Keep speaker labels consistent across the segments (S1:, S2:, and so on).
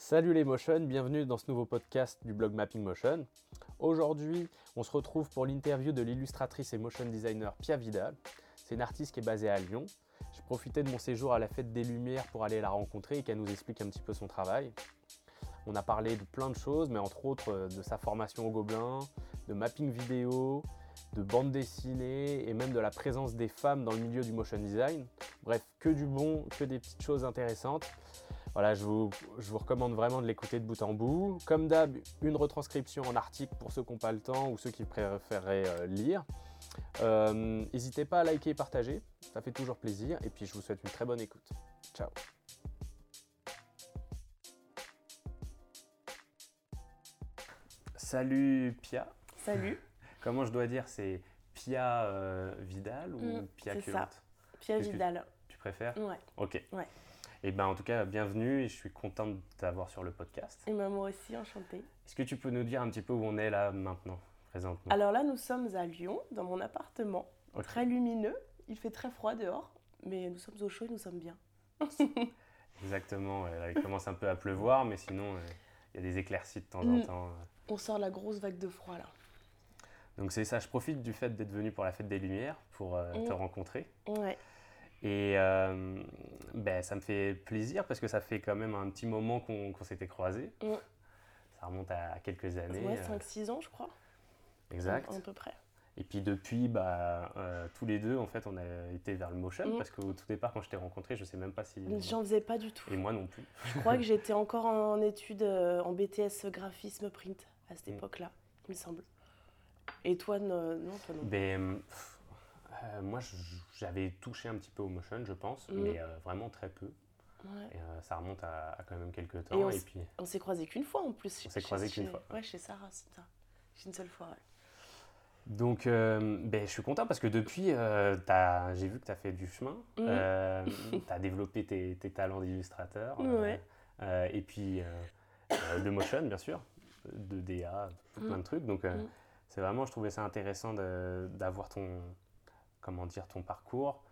S1: Salut les Motion, bienvenue dans ce nouveau podcast du blog Mapping Motion. Aujourd'hui, on se retrouve pour l'interview de l'illustratrice et motion designer Pia Vidal. C'est une artiste qui est basée à Lyon. J'ai profité de mon séjour à la Fête des Lumières pour aller la rencontrer et qu'elle nous explique un petit peu son travail. On a parlé de plein de choses, mais entre autres euh, de sa formation au Gobelin, de mapping vidéo, de bande dessinée et même de la présence des femmes dans le milieu du motion design. Bref, que du bon, que des petites choses intéressantes. Voilà, je vous, je vous recommande vraiment de l'écouter de bout en bout. Comme d'hab, une retranscription en article pour ceux qui n'ont pas le temps ou ceux qui préféreraient euh, lire. Euh, N'hésitez pas à liker et partager, ça fait toujours plaisir. Et puis je vous souhaite une très bonne écoute. Ciao Salut Pia.
S2: Salut.
S1: Comment je dois dire C'est Pia euh, Vidal ou
S2: Mm,
S1: Pia Culotte
S2: ça. Pia Vidal.
S1: Tu préfères
S2: Ouais.
S1: Ok.
S2: Ouais.
S1: Et ben en tout cas, bienvenue et je suis content de t'avoir sur le podcast.
S2: Et ben, moi aussi, enchantée.
S1: Est-ce que tu peux nous dire un petit peu où on est là maintenant, présentement?
S2: Alors là, nous sommes à Lyon, dans mon appartement. Très lumineux. Il fait très froid dehors, mais nous sommes au chaud et nous sommes bien.
S1: Exactement, ouais, là, il commence un peu à pleuvoir, mais sinon euh, il y a des éclaircies de temps en
S2: Mm.
S1: temps. euh.
S2: On sort la grosse vague de froid là.
S1: Donc c'est ça, je profite du fait d'être venu pour la fête des Lumières, pour euh, te
S2: Mm.
S1: rencontrer.
S2: Ouais.
S1: Et euh, ben, ça me fait plaisir parce que ça fait quand même un petit moment qu'on s'était croisés.
S2: Mm.
S1: Ça remonte à quelques années.
S2: Ouais,
S1: euh,
S2: 5-6 ans, je crois.
S1: exact.
S2: À peu près.
S1: Et puis depuis, bah, euh, tous les deux, en fait, on a été vers le motion
S2: Mm.
S1: parce qu'au tout départ, quand je t'ai rencontré, je sais même pas si.
S2: J'en faisais pas du tout.
S1: Et moi non plus.
S2: Je crois que j'étais encore en études euh, en BTS graphisme print à cette
S1: Mm.
S2: époque-là, il me semble. Et toi, no- non, toi non.
S1: Ben, pff, euh, moi, j'avais touché un petit peu au motion, je pense,
S2: Mm.
S1: mais euh, vraiment très peu.
S2: Ouais.
S1: Et, euh, ça remonte à, à quand même quelques
S2: Et
S1: temps.
S2: on
S1: Et,
S2: s-
S1: puis,
S2: On s'est croisés qu'une fois en plus.
S1: On s'est croisés qu'une fois,
S2: Ouais, chez Sarah, c'est ça. Une seule fois, ouais.
S1: donc, ben, je suis content parce que depuis, j'ai vu que tu as fait du chemin.
S2: Mhm.
S1: tu as développé tes, tes talents d'illustrateur.
S2: Ouais.
S1: et puis, de motion, bien sûr, de DA, plein
S2: Mm.
S1: de trucs. Donc,
S2: Mm.
S1: c'est vraiment, je trouvais ça intéressant d'avoir ton, comment dire, ton parcours.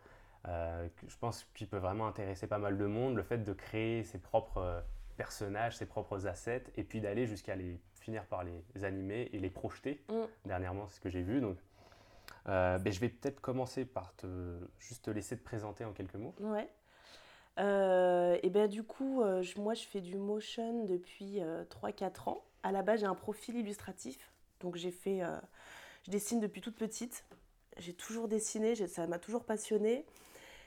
S1: Euh, je pense qu'il peut vraiment intéresser pas mal de monde, le fait de créer ses propres euh, personnages, ses propres assets, et puis d'aller jusqu'à les finir par les animer et les projeter.
S2: Mm.
S1: Dernièrement, c'est ce que j'ai vu. Donc, euh, ben, je vais peut-être commencer par te juste te laisser te présenter en quelques mots.
S2: Ouais. Euh, et ben du coup, je- moi je fais du motion depuis 3-4 ans. À la base, j'ai un profil illustratif. Donc j'ai fait, je dessine depuis toute petite. J'ai toujours dessiné, ça m'a toujours passionnée.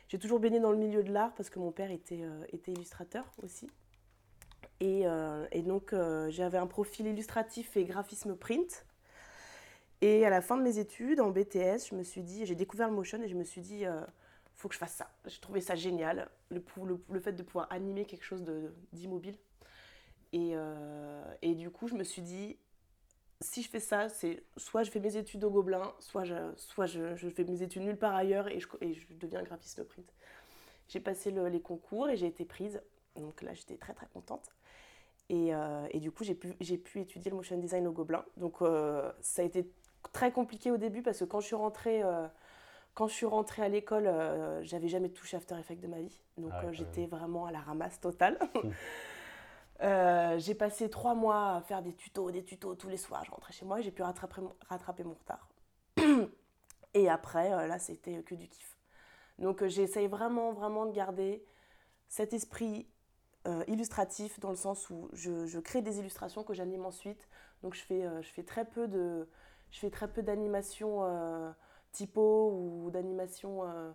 S2: J'ai toujours baigné dans le milieu de l'art parce que mon père était, euh, était illustrateur aussi. Et, euh, et donc euh, j'avais un profil illustratif et graphisme print. Et à la fin de mes études en BTS, je me suis dit, j'ai découvert le motion et je me suis dit, faut que je fasse ça. J'ai trouvé ça génial, le, le- fait de pouvoir animer quelque chose d'immobile. Et, et du coup, je me suis dit, si je fais ça, c'est soit je fais mes études au Gobelin, soit je, soit je, je fais mes études nulle part ailleurs et je, et je deviens graphiste print. J'ai passé le- les concours et j'ai été prise. Donc là, j'étais très très contente. Et, euh, et du coup, j'ai pu, pu étudier le motion design au Gobelin. Donc euh, ça a été très compliqué au début parce que quand je suis rentrée, euh, quand je suis rentrée à l'école, j'avais jamais touché After Effects de ma vie. Donc
S1: Ah ouais,
S2: j'étais vraiment à la ramasse totale. Euh, j'ai passé trois mois à faire des tutos, des tutos tous les soirs. Je rentrais chez moi et j'ai pu rattraper mon, rattraper mon retard. et après, euh, là, c'était que du kiff. Donc euh, j'essaye vraiment, vraiment de garder cet esprit euh, illustratif dans le sens où je, je crée des illustrations que j'anime ensuite. Donc je fais, euh, je fais très peu de, je fais très peu d'animation euh, typo ou d'animation, euh,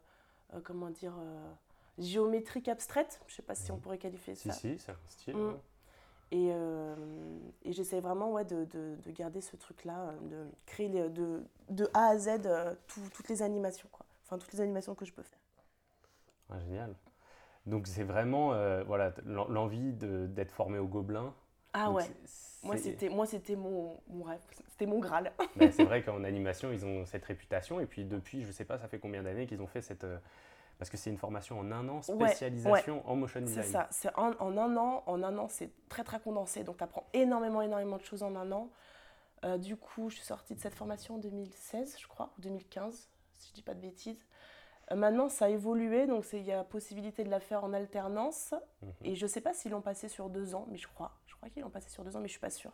S2: comment dire, euh, géométrique abstraite. Je sais pas si on pourrait qualifier
S1: Si,
S2: ça.
S1: si, c'est un style.
S2: Mm. Et, euh, et j'essaie vraiment ouais, de, de- de garder ce truc-là, euh, de créer les- de, de A à Z euh, tout- toutes les animations, quoi. Enfin, toutes les animations que je peux faire.
S1: Ah, génial. Donc c'est vraiment euh, voilà, l'en- l'envie d'être formé au Gobelin.
S2: Ah
S1: Donc,
S2: ouais, moi c'était, moi c'était mon, mon rêve, c'était mon Graal.
S1: Ben, c'est vrai qu'en animation, ils ont cette réputation. Et puis depuis, je sais pas, ça fait combien d'années qu'ils ont fait cette. Parce que c'est une formation en un an,
S2: Ouais,
S1: spécialisation en motion design.
S2: C'est ça, c'est en, en un an, en un an c'est très très condensé, donc tu apprends énormément, énormément de choses en un an. Euh, du coup, je suis sortie de cette formation en 2016, je crois, ou 2015, si je dis pas de bêtises. Euh, Maintenant, ça a évolué, donc il y a possibilité de la faire en alternance.
S1: Mhm.
S2: Et je sais pas s'ils l'ont passé sur deux ans, mais je crois. Je crois qu'ils l'ont passé sur deux ans, mais je suis pas sûre.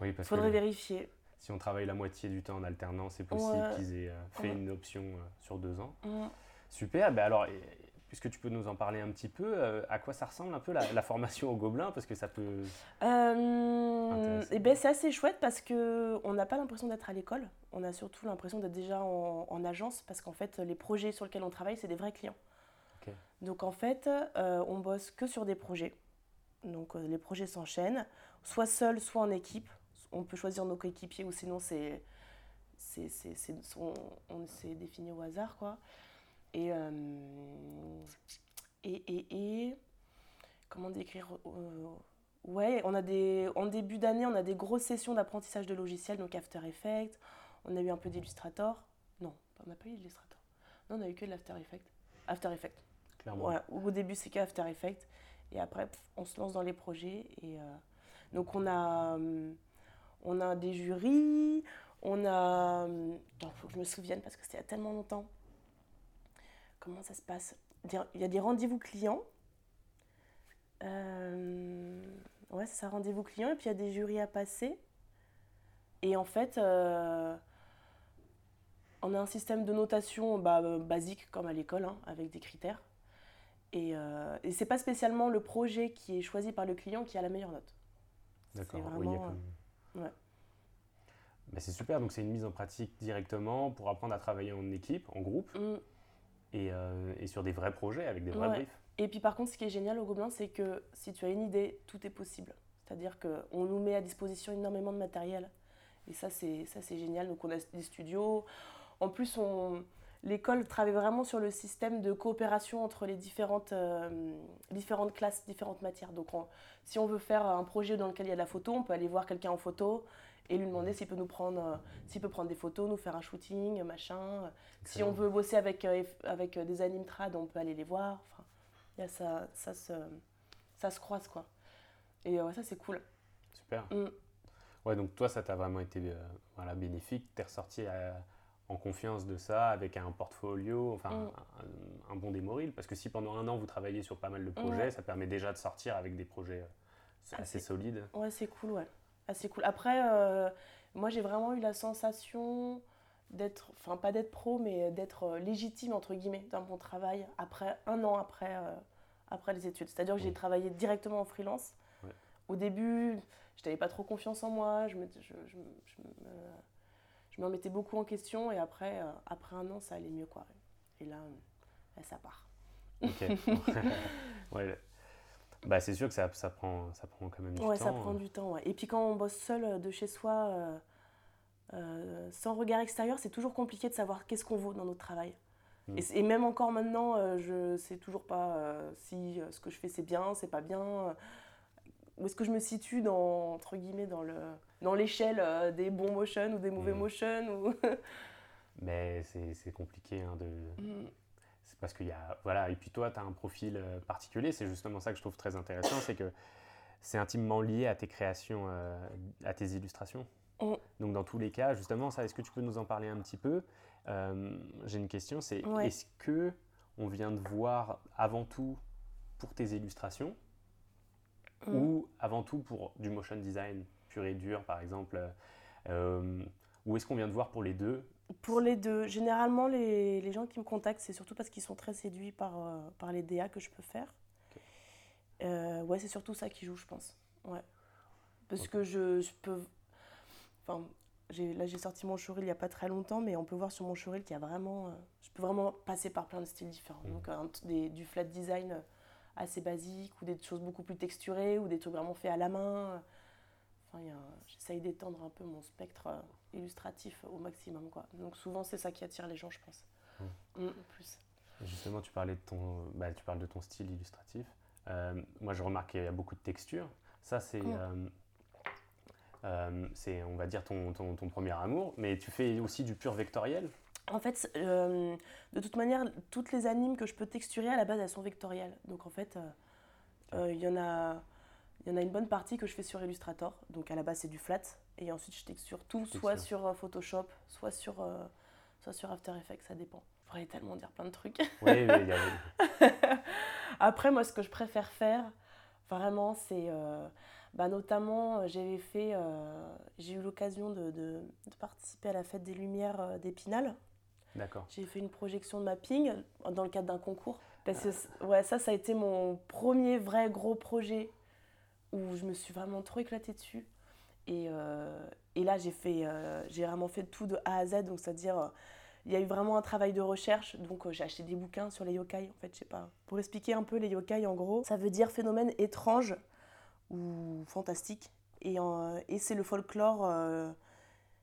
S1: Oui,
S2: Il
S1: parce
S2: faudrait
S1: que
S2: vérifier.
S1: si on travaille la moitié du temps en alternance, c'est possible
S2: Ouais.
S1: qu'ils aient euh, fait
S2: Ouais.
S1: une option sur deux ans. Super, ben alors, et- puisque tu peux nous en parler un petit peu, euh, à quoi ça ressemble un peu la, la formation au Gobelin Parce que ça peut.
S2: Euh,
S1: Intéressant.
S2: eh ben, c'est assez chouette parce que on n'a pas l'impression d'être à l'école. On a surtout l'impression d'être déjà en, en agence parce qu'en fait, les projets sur lesquels on travaille, c'est des vrais clients. Donc en fait, euh, on bosse que sur des projets. Donc euh, les projets s'enchaînent, soit seul, soit en équipe. On peut choisir nos coéquipiers ou sinon c'est c'est c'est- c'est- on, on s'est défini au hasard quoi. Et, euh, et, et, et comment décrire euh, Ouais, on a des, en début d'année, on a des grosses sessions d'apprentissage de logiciels, donc After Effects. On a eu un peu d'Illustrator. Non, on n'a pas eu d'Illustrator. Non, on a eu que de l'After Effects. After Effects.
S1: Clairement.
S2: Ouais, au début, c'est que After Effects. Et après, pff, on se lance dans les projets. Et, euh, donc, on a, on a des jurys. On a. Il faut que je me souvienne parce que c'était il y a tellement longtemps. Comment ça se passe Il y a des rendez-vous clients. Euh, ouais, c'est ça, rendez-vous clients. Et puis, il y a des jurys à passer. Et en fait. euh, on a un système de notation bah, euh, basique comme à l'école, hein, avec des critères. Et, euh, et c'est pas spécialement le projet qui est choisi par le client qui a la meilleure note.
S1: D'accord.
S2: C'est
S1: oui,
S2: vraiment,
S1: comme-
S2: ouais.
S1: C'est super, donc c'est une mise en pratique directement pour apprendre à travailler en équipe, en groupe,
S2: Mm.
S1: Et, euh, et sur des vrais projets avec des vrais
S2: Ouais.
S1: briefs.
S2: Et puis par contre, ce qui est génial au Gobelin, c'est que si tu as une idée, tout est possible. C'est-à-dire qu'on nous met à disposition énormément de matériel. Et ça, c'est ça, c'est génial. Donc on a des studios. En plus, on... l'école travaille vraiment sur le système de coopération entre les différentes, euh, différentes classes, différentes matières. Donc on- si on veut faire un projet dans lequel il y a de la photo, on peut aller voir quelqu'un en photo et lui demander s'il peut nous prendre, euh, s'il peut prendre des photos, nous faire un shooting, machin. Si on veut bosser avec, euh, avec euh, des animtrad, on peut aller les voir. Enfin, y a ça, ça, se, ça se croise, quoi. Et ouais, ça, c'est cool.
S1: Super.
S2: Mm.
S1: Ouais, donc toi, ça t'a vraiment été euh, voilà, bénéfique. Tu es ressorti euh, en confiance de ça, avec un portfolio, enfin
S2: Mm.
S1: un, un bon démoril. Parce que si pendant un an, vous travaillez sur pas mal de projets, ça permet déjà de sortir avec des projets
S2: Ah,
S1: assez
S2: c'est-
S1: solides.
S2: Ouais, c'est cool, ouais. C'est cool. Après, euh, moi, j'ai vraiment eu la sensation d'être, enfin, pas d'être pro, mais d'être euh, légitime, entre guillemets, dans mon travail, après, un an après, euh, après les études. C'est-à-dire que j'ai travaillé directement en freelance.
S1: Ouais.
S2: Au début, je n'avais pas trop confiance en moi, je me, je, je, je me, je me remettais beaucoup en question, et après, euh, après un an, ça allait mieux, quoi. Et là, là, ça part.
S1: Ok. ouais. Bah, c'est sûr que ça, ça, prend, ça prend quand même du
S2: Ouais,
S1: temps.
S2: ça prend du temps. ouais. Et puis quand on bosse seul euh, de chez soi, euh, euh, sans regard extérieur, c'est toujours compliqué de savoir qu'est-ce qu'on vaut dans notre travail.
S1: Mm.
S2: Et, même encore maintenant, euh, je sais toujours pas euh, si ce que je fais c'est bien, c'est pas bien. où est-ce que je me situe dans entre guillemets dans le dans l'échelle des bons motion ou des mauvais
S1: Mm.
S2: motion ou
S1: Mais c'est c'est compliqué hein, de,
S2: Mm.
S1: Parce qu'il y a. Voilà, et puis toi, tu as un profil euh, particulier. C'est justement ça que je trouve très intéressant c'est que c'est intimement lié à tes créations, euh, à tes illustrations.
S2: Mm.
S1: Donc, dans tous les cas, justement, ça, est-ce que tu peux nous en parler un petit peu? Euh, J'ai une question c'est
S2: Ouais.
S1: est-ce que on vient de voir avant tout pour tes illustrations
S2: Mm.
S1: ou avant tout pour du motion design pur et dur, par exemple euh, Ou est-ce qu'on vient de voir pour les deux
S2: Pour les deux, généralement les, les gens qui me contactent, c'est surtout parce qu'ils sont très séduits par, euh, par les DA que je peux faire. Euh, ouais, c'est surtout ça qui joue, je pense. Ouais. Parce que je, je peux. Enfin, j'ai- là j'ai sorti mon showreel il n'y a pas très longtemps, mais on peut voir sur mon showreel qu'il y a vraiment. euh, je peux vraiment passer par plein de styles différents.
S1: Mhm.
S2: Donc un- des- du flat design assez basique, ou des choses beaucoup plus texturées, ou des trucs vraiment faits à la main. Enfin, j'essaye d'étendre un peu mon spectre euh, illustratif au maximum. Quoi. Donc souvent, c'est ça qui attire les gens, je pense. Mm, plus.
S1: Justement, tu parlais de ton, bah, tu parles de ton style illustratif. Euh, moi, je remarque qu'il y a beaucoup de textures. Ça, c'est,
S2: Mm.
S1: euh, euh, c'est, on va dire, ton, ton, ton premier amour. Mais tu fais aussi du pur vectoriel?
S2: En fait, de toute manière, toutes les animes que je peux texturer, à la base, elles sont vectorielles. Donc en fait, euh, il y en a... Il y en a une bonne partie que je fais sur Illustrator, donc à la base c'est du flat, et ensuite je texture tout, soit sur euh, Photoshop, soit sur, euh, soit sur After Effects, ça dépend. pourrais tellement dire plein de trucs.
S1: Oui, oui, a-
S2: Après, moi, ce que je préfère faire, vraiment, c'est. euh, bah, notamment, fait. euh, j'ai eu l'occasion de, de- de participer à la fête des Lumières d'Épinal.
S1: D'accord.
S2: J'ai fait une projection de mapping dans le cadre d'un concours. Parce que c- ouais, ça, ça a été mon premier vrai gros projet où je me suis vraiment trop éclatée dessus. Et, euh, et là, j'ai fait, euh, j'ai vraiment fait tout de A à Z. Donc, c'est-à-dire, euh, il y a eu vraiment un travail de recherche. Donc, j'ai acheté des bouquins sur les yokai. En fait, je sais pas. Pour expliquer un peu les yokai, en gros, ça veut dire phénomène étrange ou fantastique. Et, et c'est le folklore.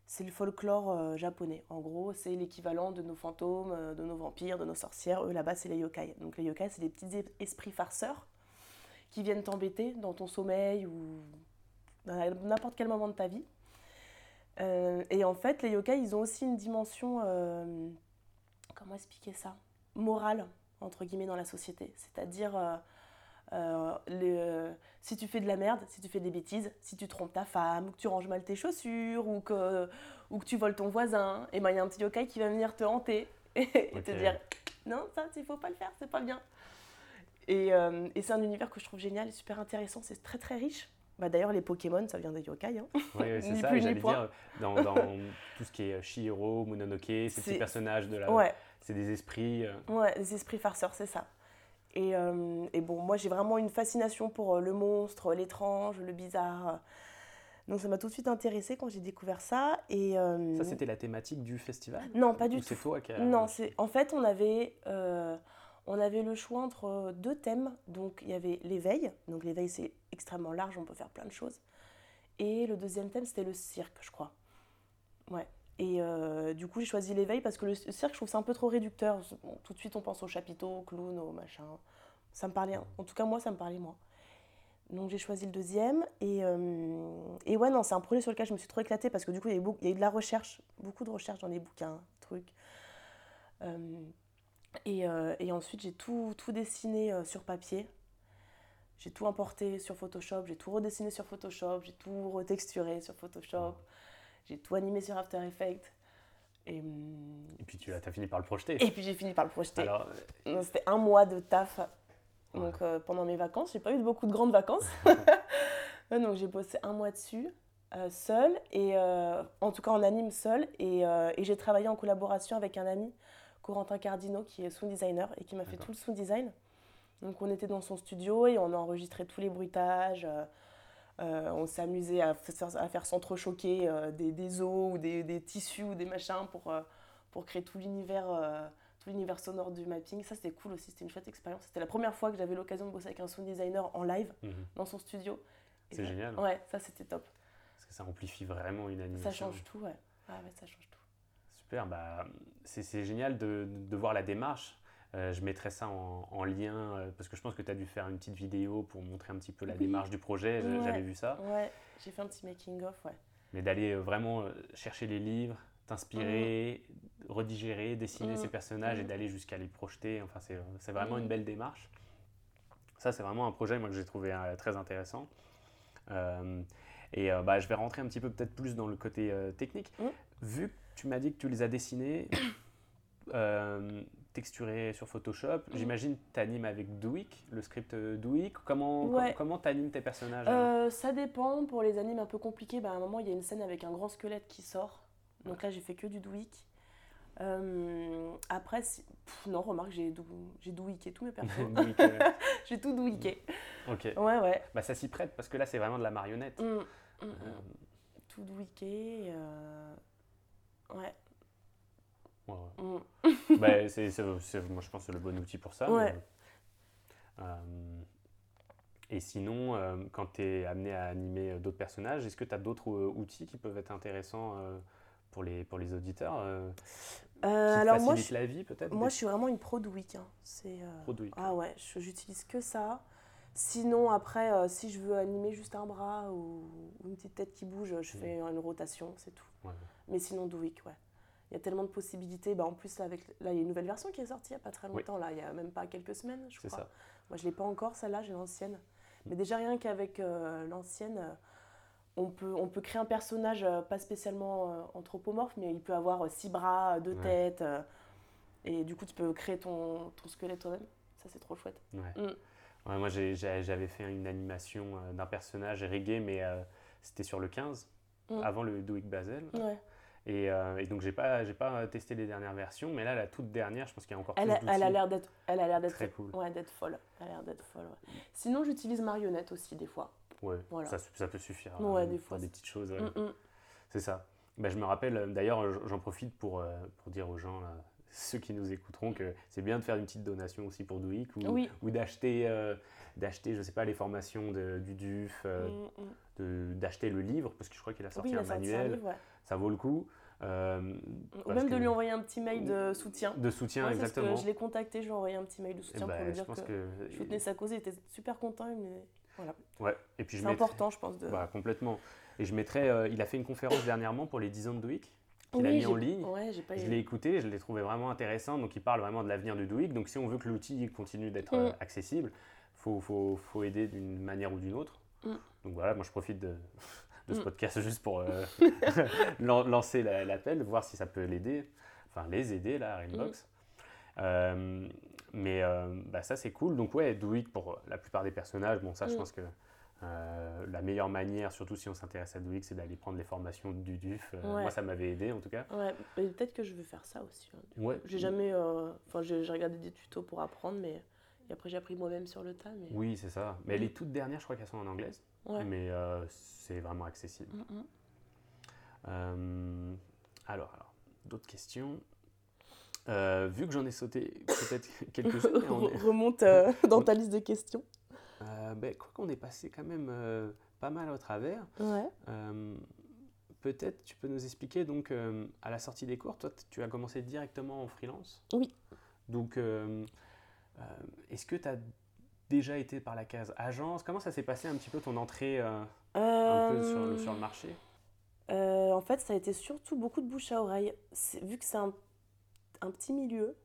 S2: c'est le folklore japonais. En gros, c'est l'équivalent de nos fantômes, de nos vampires, de nos sorcières. Eux, là-bas, c'est les yokai. Donc les yokai, c'est des petits es- esprits farceurs qui viennent t'embêter dans ton sommeil ou à n'importe quel moment de ta vie. Euh, et en fait, les yokai, ils ont aussi une dimension, euh, comment expliquer ça? Morale, entre guillemets, dans la société. C'est-à-dire, euh, si tu fais de la merde, si tu fais des bêtises, si tu trompes ta femme, ou que tu ranges mal tes chaussures, ou que, ou que tu voles ton voisin, et ben il y a un petit yokai qui va venir te hanter et te dire non, ça, il faut pas le faire, c'est pas bien. Et, euh, et c'est un univers que je trouve génial et super intéressant, c'est très très riche. Bah, D'ailleurs, les Pokémon, ça vient des yokai. hein.
S1: Oui, oui, c'est ça.
S2: plus
S1: et
S2: ni
S1: J'allais dire, dans, dans tout ce qui est Shihiro, Mononoke, ces petits personnages de la.
S2: Ouais,
S1: C'est des esprits. euh,
S2: Ouais, les esprits farceurs, c'est ça. Et, euh, et bon, moi j'ai vraiment une fascination pour euh, le monstre, l'étrange, le bizarre. Donc ça m'a tout de suite intéressée quand j'ai découvert ça. Et, euh,
S1: Ça, c'était la thématique du festival?
S2: Non, pas du
S1: Ou
S2: tout.
S1: c'est toi qui as.
S2: Non, c'est en fait on avait euh, on avait le choix entre deux thèmes. Donc il y avait l'éveil. Donc l'éveil c'est extrêmement large, on peut faire plein de choses. Et le deuxième thème c'était le cirque, je crois. Ouais. Et euh, du coup j'ai choisi l'éveil parce que le cirque je trouve c'est un peu trop réducteur. Tout de suite on pense au chapiteau, au clown, au machin. Ça me parlait. En tout cas moi ça me parlait moi. Donc j'ai choisi le deuxième. Et, euh, et ouais, non, c'est un projet sur lequel je me suis trop éclatée parce que du coup, il y a eu, de la recherche, beaucoup de recherche dans les bouquins, trucs. Euh, et, euh, et ensuite, j'ai tout, tout dessiné euh, sur papier. J'ai tout importé sur Photoshop, j'ai tout redessiné sur Photoshop, j'ai tout retexturé sur Photoshop, j'ai tout animé sur After Effects. Et,
S1: Et puis tu as, as fini par le projeter.
S2: et puis j'ai fini par le projeter.
S1: Alors,
S2: Donc, C'était un mois de taf. Donc euh, pendant mes vacances, j'ai pas eu beaucoup de grandes vacances. Donc j'ai bossé un mois dessus, euh, seule, et euh, en tout cas en anime. Et, euh, et j'ai travaillé en collaboration avec un ami, Corentin Cardino, qui est sound designer et qui m'a fait tout le sound design. Donc on était dans son studio et on a enregistré tous les bruitages. euh, euh, on s'est amusé à faire, à faire s'entrechoquer euh, des, des os ou des, des tissus ou des machins pour, euh, pour créer tout l'univers tout l'univers sonore du mapping. Ça, c'était cool aussi, c'était une chouette expérience. C'était la première fois que j'avais l'occasion de bosser avec un sound designer en live
S1: mhm,
S2: dans son studio.
S1: C'est génial.
S2: Ouais, ça, c'était top.
S1: parce que ça amplifie vraiment une animation.
S2: Ça change tout, ouais. Ouais, ouais, ça change tout.
S1: Super, bah, c'est c'est génial de, de voir la démarche. Euh, je mettrai ça en, en lien euh, parce que je pense que tu as dû faire une petite vidéo pour montrer un petit peu la
S2: Oui.
S1: démarche du projet.
S2: Ouais.
S1: J'avais vu ça.
S2: Ouais, j'ai fait un petit making-of, ouais.
S1: Mais d'aller euh, vraiment chercher les livres, t'inspirer, redigérer, dessiner
S2: Mhm.
S1: ces personnages et
S2: Mhm.
S1: d'aller jusqu'à les projeter. Enfin, c'est c'est vraiment une belle démarche. Ça, c'est vraiment un projet moi, que j'ai trouvé euh, très intéressant. Et bah, je vais rentrer un petit peu peut-être plus dans le côté technique. Vu que tu m'as dit que tu les as dessinés, euh, texturés sur Photoshop, j'imagine que tu animes avec Douik, le script euh, Douik. Comment
S2: Ouais.
S1: comment tu animes tes personnages
S2: Euh, ça dépend. Pour les animes un peu compliqués, bah, à un moment, il y a une scène avec un grand squelette qui sort. Donc là, j'ai fait que du douic. Euh, après, si- pff, non, remarque, j'ai dou... douiqué tous mes
S1: euh,
S2: j'ai tout douiqué.
S1: Ok.
S2: Ouais, ouais.
S1: Bah, ça s'y prête parce que là, c'est vraiment de la marionnette.
S2: Mm, mm.
S1: Euh,
S2: Tout douiqué. euh, Ouais.
S1: ouais, ouais.
S2: mm.
S1: Bah, c'est, moi, je pense que c'est le bon outil pour ça.
S2: Ouais.
S1: mais, euh, et sinon, euh, quand tu es amené à animer euh, d'autres personnages, est-ce que tu as d'autres outils qui peuvent être intéressants pour, les, pour les auditeurs qui
S2: alors moi,
S1: la vie peut-être
S2: moi, je suis vraiment une pro douic. hein. C'est. Ah ouais, j'utilise que ça. Sinon, après, euh, si je veux animer juste un bras ou, une petite tête qui bouge, je
S1: Mhm.
S2: fais une rotation, c'est tout.
S1: Ouais.
S2: Mais sinon, Douic, ouais. Il y a tellement de possibilités. Bah, en plus, là, avec, là, il y a une nouvelle version qui est sortie il n'y a pas très
S1: Oui.
S2: longtemps. Là, il n'y a même pas quelques semaines, je crois.
S1: ça.
S2: Moi, je ne l'ai pas encore, celle-là, j'ai l'ancienne. Mais déjà, rien qu'avec euh, l'ancienne, euh, on peut, on peut créer un personnage pas spécialement anthropomorphe, mais il peut avoir six bras, deux
S1: Ouais.
S2: têtes. Et du coup, tu peux créer ton, ton squelette toi-même. Ça, c'est trop chouette.
S1: Ouais.
S2: Mm.
S1: Ouais, moi, j'avais fait une animation euh, d'un personnage reggae, mais euh, c'était sur le 15,
S2: Mm.
S1: avant le Do It Basel.
S2: Ouais.
S1: Et, euh, et donc, j'ai pas, j'ai pas testé les dernières versions, mais là, la toute dernière, je pense qu'il y a encore
S2: Elle,
S1: plus
S2: a, elle a l'air d'être, elle a l'air d'être,
S1: Très cool.
S2: ouais, d'être folle. Elle a l'air d'être folle. ouais. Sinon, j'utilise marionnette aussi des fois.
S1: Ouais,
S2: Voilà.
S1: ça, ça peut suffire.
S2: Ouais,
S1: hein,
S2: des fois,
S1: des
S2: c'est-
S1: petites choses. ouais.
S2: Mm, mm.
S1: C'est ça. Bah, je me rappelle, d'ailleurs, j'en profite pour, euh, pour dire aux gens, là, ceux qui nous écouteront, que c'est bien de faire une petite donation aussi pour Douic ou,
S2: Oui.
S1: ou d'acheter, euh, d'acheter, je sais pas, les formations de- du DUF, euh,
S2: Mm, mm.
S1: de- d'acheter le livre, parce que je crois qu'il a sorti
S2: Oui, a
S1: un
S2: sorti un
S1: manuel,
S2: livre, ouais.
S1: ça vaut le coup. Euh,
S2: Ou même de lui envoyer un petit mail de soutien.
S1: de soutien,
S2: Ouais, que
S1: exactement.
S2: je l'ai contacté, je lui ai envoyé un petit mail de
S1: Et
S2: soutien
S1: bah,
S2: pour lui
S1: je
S2: dire que,
S1: que...
S2: je soutenais sa cause. Il était super content. me- Voilà.
S1: Ouais. Et puis je
S2: C'est
S1: mettrai-
S2: important, je pense. De...
S1: Bah, complètement. Et je mettrai, euh, il a fait une conférence dernièrement pour les 10 ans de Douic, qu'il a
S2: Oui,
S1: mis en ligne.
S2: Ouais, j'ai pas
S1: Je l'ai écouté, je l'ai trouvé vraiment intéressant. Donc, il parle vraiment de l'avenir du Douic. Donc, si on veut que l'outil continue d'être
S2: Mm.
S1: euh, accessible, il faut, faut, faut aider d'une manière ou d'une autre.
S2: Mm.
S1: Donc, voilà, moi, je profite de, de ce
S2: Mm.
S1: podcast juste pour euh, lan- lancer la- l'appel, voir si ça peut l'aider, enfin, les aider, là, à Rainbox. Euh, mais euh, bah, ça, c'est cool. Donc, ouais, Douic pour la plupart des personnages. Bon, ça, je pense que euh, la meilleure manière, surtout si on s'intéresse à Douic, c'est d'aller prendre les formations du DUF. Euh,
S2: Ouais.
S1: Moi, ça m'avait aidé, en tout cas.
S2: Ouais, peut-être que je vais faire ça aussi. hein.
S1: Ouais.
S2: J'ai jamais. euh, Enfin, j'ai j'ai regardé des tutos pour apprendre, mais. Et après, j'ai appris moi-même sur le tas. Mais...
S1: Oui, c'est ça. Mais
S2: Mm.
S1: les toutes dernières, je crois qu'elles sont en anglaise.
S2: Ouais.
S1: Mais c'est vraiment accessible.
S2: Mm, mm.
S1: Alors, alors d'autres questions. Vu que j'en ai sauté peut-être quelques-unes, mais on est-
S2: Remonte dans ta liste de questions.
S1: Euh, ben, quoi qu'on est passé quand même euh, pas mal au travers,
S2: Ouais.
S1: euh, peut-être tu peux nous expliquer, donc à la sortie des cours, toi tu as commencé directement en freelance?
S2: Oui.
S1: Donc, est-ce que tu as déjà été par la case agence? Comment ça s'est passé un petit peu ton entrée euh, un peu sur le, sur le marché?
S2: Euh, en fait, ça a été surtout beaucoup de bouche à oreille. Vu que c'est un, un petit milieu,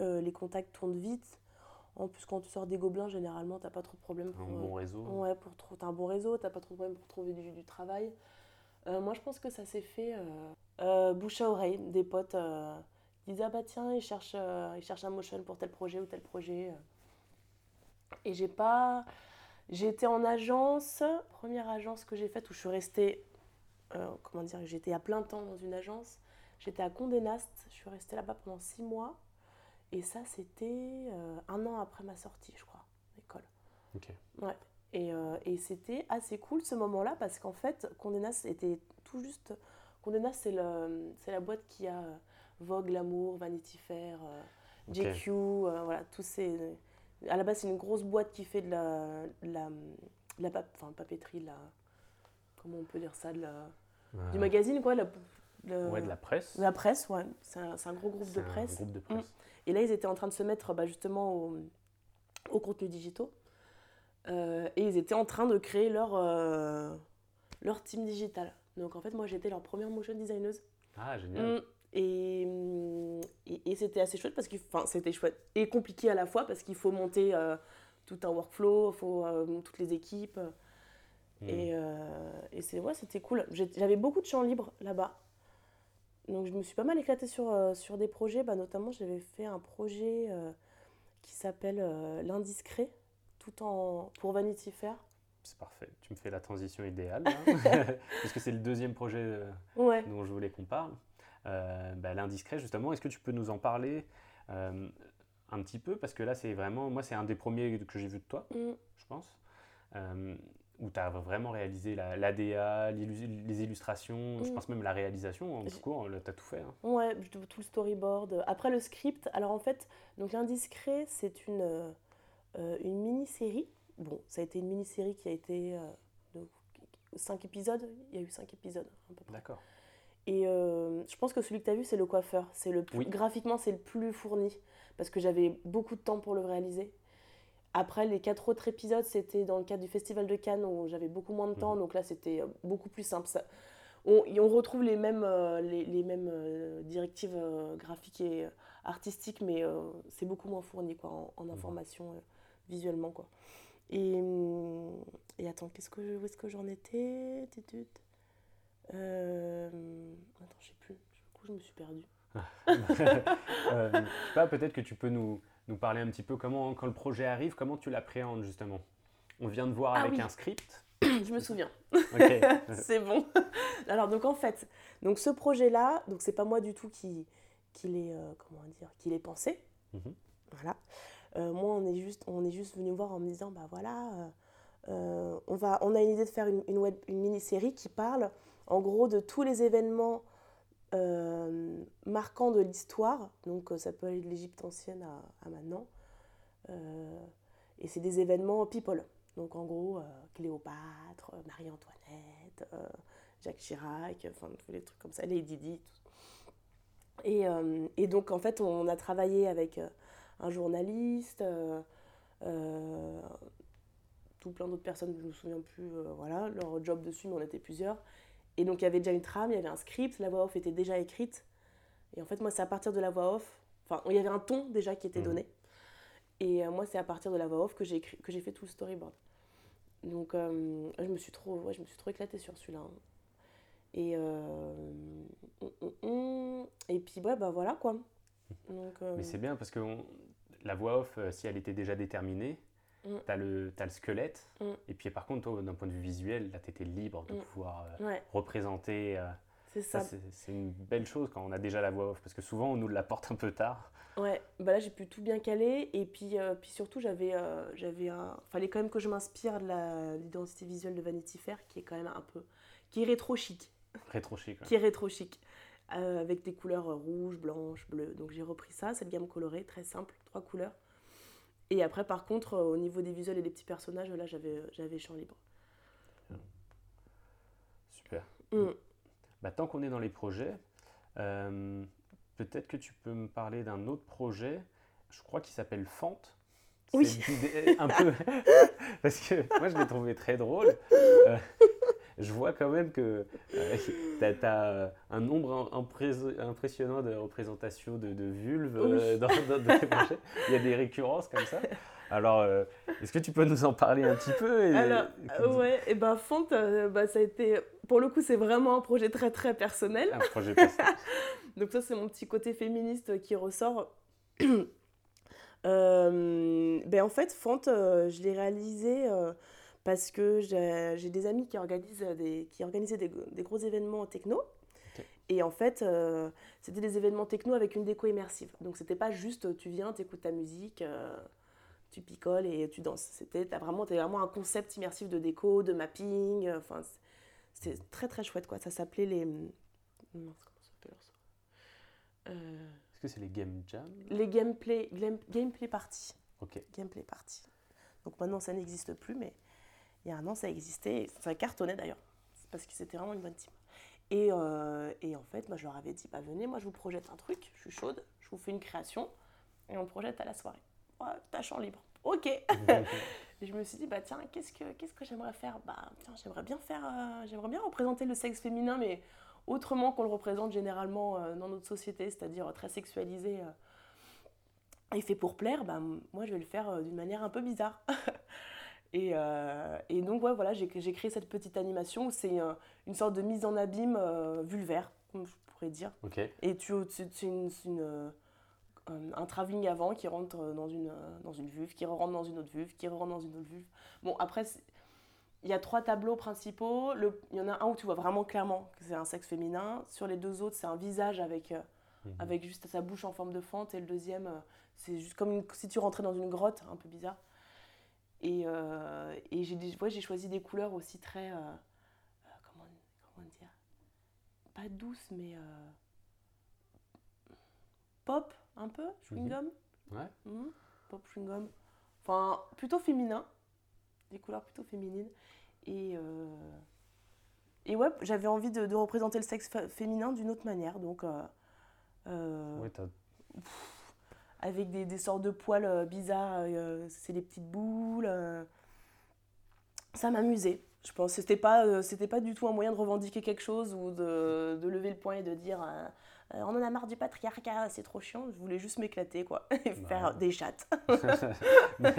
S2: les contacts tournent vite. En plus, quand tu sors des gobelins, généralement, t'as pas trop de problèmes pour.
S1: Un bon réseau
S2: Ouais, pour trou- t'as un bon réseau, t'as pas trop de problèmes pour trouver du, du travail. Euh, moi, je pense que ça s'est fait euh, euh, bouche à oreille. Des potes euh, qui disaient Ah bah tiens, ils cherchent, euh, ils cherchent un motion pour tel projet ou tel projet. Et j'ai pas. J'ai été en agence, première agence que j'ai faite où je suis restée. euh, comment dire J'étais à plein temps dans une agence. J'étais à Condé Nast, je suis restée là-bas pendant six mois. Et ça, c'était euh, un an après ma sortie, je crois, d'école.
S1: Ok.
S2: Ouais. Et, euh, et c'était assez cool ce moment-là parce qu'en fait, Condé Nast était tout juste. Condé Nast, c'est le- c'est la boîte qui a euh, Vogue, L'amour, Vanity Fair, euh,
S1: Ok.
S2: JQ, euh, voilà, tous ces. À la base, c'est une grosse boîte qui fait de la, de la, de la pap- enfin, papeterie, de la. Comment on peut dire ça de la, Du magazine, quoi. la- le-
S1: Ouais, de la presse.
S2: de la presse, ouais. C'est un, un gros groupe de
S1: un
S2: presse.
S1: groupe de presse.
S2: Et là, ils étaient en train de se mettre bah, justement au, au contenu digitaux. Euh, et ils étaient en train de créer leur, euh, leur team digital. Donc en fait, moi, j'étais leur première motion designeuse.
S1: Ah, génial.
S2: Mm. Et, mm, et, et c'était assez chouette parce que enfin, c'était chouette et compliqué à la fois parce qu'il faut monter euh, tout un workflow, faut toutes les équipes.
S1: Mm.
S2: Et, et c'est ouais, c'était cool. J'avais beaucoup de champs libres là-bas. Donc je me suis pas mal éclatée sur, euh, sur des projets. Bah, notamment, j'avais fait un projet euh, qui s'appelle euh, L'Indiscret, tout en pour Vanity Fair.
S1: C'est parfait. Tu me fais la transition idéale. Parce que c'est le deuxième projet
S2: Ouais.
S1: dont je voulais qu'on parle. Bah, L'indiscret, justement, est-ce que tu peux nous en parler un petit peu? Parce que là, c'est vraiment, moi, c'est un des premiers que j'ai vu de toi,
S2: Mm.
S1: je pense, où tu as vraiment réalisé la- l'ADA, l'illu- les illustrations, je
S2: Mm.
S1: pense même la réalisation, en
S2: J'ai-
S1: tout court, tu as tout fait. hein.
S2: Ouais, tout le storyboard. Après le script, alors en fait, donc l'indiscret, c'est une, euh, euh, une mini-série. Bon, ça a été une mini-série qui a été euh, de 5 épisodes. Il y a eu 5 épisodes à peu près.
S1: D'accord.
S2: Et euh, je pense que celui que tu as vu, c'est le coiffeur. C'est le plus,
S1: Oui.
S2: Graphiquement, c'est le plus fourni parce que j'avais beaucoup de temps pour le réaliser. Après, les quatre autres épisodes, c'était dans le cadre du Festival de Cannes où j'avais beaucoup moins de temps.
S1: Mhm.
S2: Donc là, c'était euh, beaucoup plus simple. Ça- on, et on retrouve les mêmes, euh, les, les mêmes euh, directives euh, graphiques et artistiques, mais c'est beaucoup moins fourni quoi, en, en
S1: Mhm.
S2: information visuellement. Quoi. Et, hum, et attends, qu'est-ce que, je- où est-ce que j'en étais? Attends, je sais plus. Du coup, je me suis perdue.
S1: je sais pas, peut-être que tu peux nous, nous parler un petit peu comment, quand le projet arrive, comment tu l'appréhendes justement On vient de voir
S2: Ah
S1: avec
S2: oui.
S1: un script.
S2: je me souviens. C'est bon. Alors donc en fait, donc ce projet-là, donc c'est pas moi du tout qui, qui l'ai euh, comment dire, qui l'ai pensé.
S1: Mhm.
S2: Voilà. Euh, moi on est juste, on est juste venu me voir en me disant bah voilà, euh, on va, on a une idée de faire une, une web, une mini-série qui parle en gros de tous les événements euh, marquants de l'histoire. Donc euh, ça peut aller de l'Égypte ancienne à, maintenant. Euh, et c'est des événements people. Donc en gros, euh, Cléopâtre, Marie-Antoinette, Jacques Chirac, enfin tous les trucs comme ça, Lady Di. Et, et donc en fait, on a travaillé avec un journaliste, tout plein d'autres personnes, je ne me souviens plus, voilà, leur job dessus, mais on était plusieurs. Et donc il y avait déjà une trame, il y avait un script, la voix off était déjà écrite. Et en fait, moi, c'est à partir de la voix off, enfin, il y avait un ton déjà qui était
S1: Mhm.
S2: donné. Et euh, moi, c'est à partir de la voix off que j'ai écrit, que j'ai fait tout le storyboard. Donc, euh, je me suis trop, ouais, je me suis trop éclatée sur celui-là. hein. Et euh, et puis ouais, bah voilà quoi. Donc,
S1: Mais c'est bien parce que on- la voix off, si elle était déjà déterminée,
S2: Mm.
S1: tu as, le t'as le squelette.
S2: Mm.
S1: Et puis par contre, toi, d'un point de vue visuel, là, tu étais libre de
S2: Mm.
S1: pouvoir euh,
S2: ouais,
S1: représenter. euh,
S2: c'est
S1: ça,
S2: ça.
S1: c'est une belle chose quand on a déjà la voix off. Parce que souvent, on nous l'apporte un peu tard.
S2: Ouais, bah là j'ai pu tout bien caler et puis, euh, puis surtout j'avais j'avais un fallait quand même que je m'inspire de la- l'identité visuelle de Vanity Fair qui est quand même un peu qui est rétro chic,
S1: Rétro chic. ouais.
S2: qui est rétro chic avec des couleurs rouges, blanches, bleues. Donc j'ai repris ça, cette gamme colorée très simple, trois couleurs. Et après par contre euh, au niveau des visuels et des petits personnages là j'avais j'avais champ libre.
S1: Super.
S2: Mm.
S1: Bah, tant qu'on est dans les projets, euh, peut-être que tu peux me parler d'un autre projet, je crois qu'il s'appelle Fante.
S2: Oui.
S1: Un peu. Parce que moi, je l'ai trouvé très drôle. Euh, je vois quand même que tu as, un nombre impressionnant de représentations de, de vulves euh, dans, dans- dans tes projets. Il y a des récurrences comme ça. Alors, euh, est-ce que tu peux nous en parler un petit peu et-
S2: Alors,
S1: et-
S2: euh, ouais, et ben Font, euh, bah, ça a été, pour le coup, c'est vraiment un projet très très personnel.
S1: Un projet personnel.
S2: Donc ça, c'est mon petit côté féministe qui ressort. Euh, ben en fait, Font, euh, je l'ai réalisé euh, parce que j'ai des amis qui organisent des, qui organisaient des, des gros événements techno. Et en fait, euh, c'était des événements techno avec une déco immersive. Donc c'était pas juste tu viens, tu écoutes ta musique, euh, tu picoles et tu danses. C'était vraiment, vraiment un concept immersif de déco, de mapping. euh, Enfin, c'est- c'était très très chouette quoi. Ça s'appelait les. mince, comment ça s'appelle ça? Euh,
S1: Est-ce que c'est les Game Jam?
S2: les gameplay, game- gameplay party.
S1: Ok.
S2: Gameplay party. Donc maintenant ça n'existe plus, mais il y a un an ça existait. Ça cartonnait d'ailleurs. Parce que c'était vraiment une bonne team. Et, euh, et en fait, moi je leur avais dit bah, venez, moi je vous projette un truc, je suis chaude, je vous fais une création et on le projette à la soirée. Ouais, t'as champ libre. Ok. Et je me suis dit, bah tiens, qu'est-ce que, qu'est-ce que j'aimerais faire? Bah tiens, j'aimerais bien faire, euh, j'aimerais bien représenter le sexe féminin, mais autrement qu'on le représente généralement euh, dans notre société, c'est-à-dire très sexualisé et fait pour plaire, bah moi je vais le faire d'une manière un peu bizarre. et, euh, et donc ouais, voilà, j'ai, créé cette petite animation où c'est une sorte de mise en abîme euh, vulvaire, comme je pourrais dire. Et tu, c'est une, une, euh, un, travelling avant qui rentre dans une, dans une vulve, qui rentre dans une autre vulve, qui rentre dans une autre vulve. Bon, après, il y a trois tableaux principaux. Le- Il y en a un où tu vois vraiment clairement que c'est un sexe féminin. Sur les deux autres, c'est un visage avec, euh,
S1: Mhm.
S2: avec juste sa bouche en forme de fente. Et le deuxième, c'est juste comme une- si tu rentrais dans une grotte, un peu bizarre. Et, euh, et j'ai ouais, choisi des couleurs aussi très. euh, euh, comment, comment dire Pas douces, mais. pop, un peu, chewing-gum.
S1: Ouais.
S2: Mhm, Pop, chewing-gum. Enfin, plutôt féminin. Des couleurs plutôt féminines. Et. Et ouais, j'avais envie de, de représenter le sexe féminin d'une autre manière. Donc.
S1: Ouais, t'as-
S2: avec des, des sortes de poils euh, bizarres, euh, c'est des petites boules. euh. Ça m'amusait. Je pense que c'était pas, c'était pas du tout un moyen de revendiquer quelque chose ou de, de lever le poing et de dire on en a marre du patriarcat, c'est trop chiant. Je voulais juste m'éclater quoi et
S1: Bah
S2: faire
S1: ouais.
S2: des chattes.
S1: mais,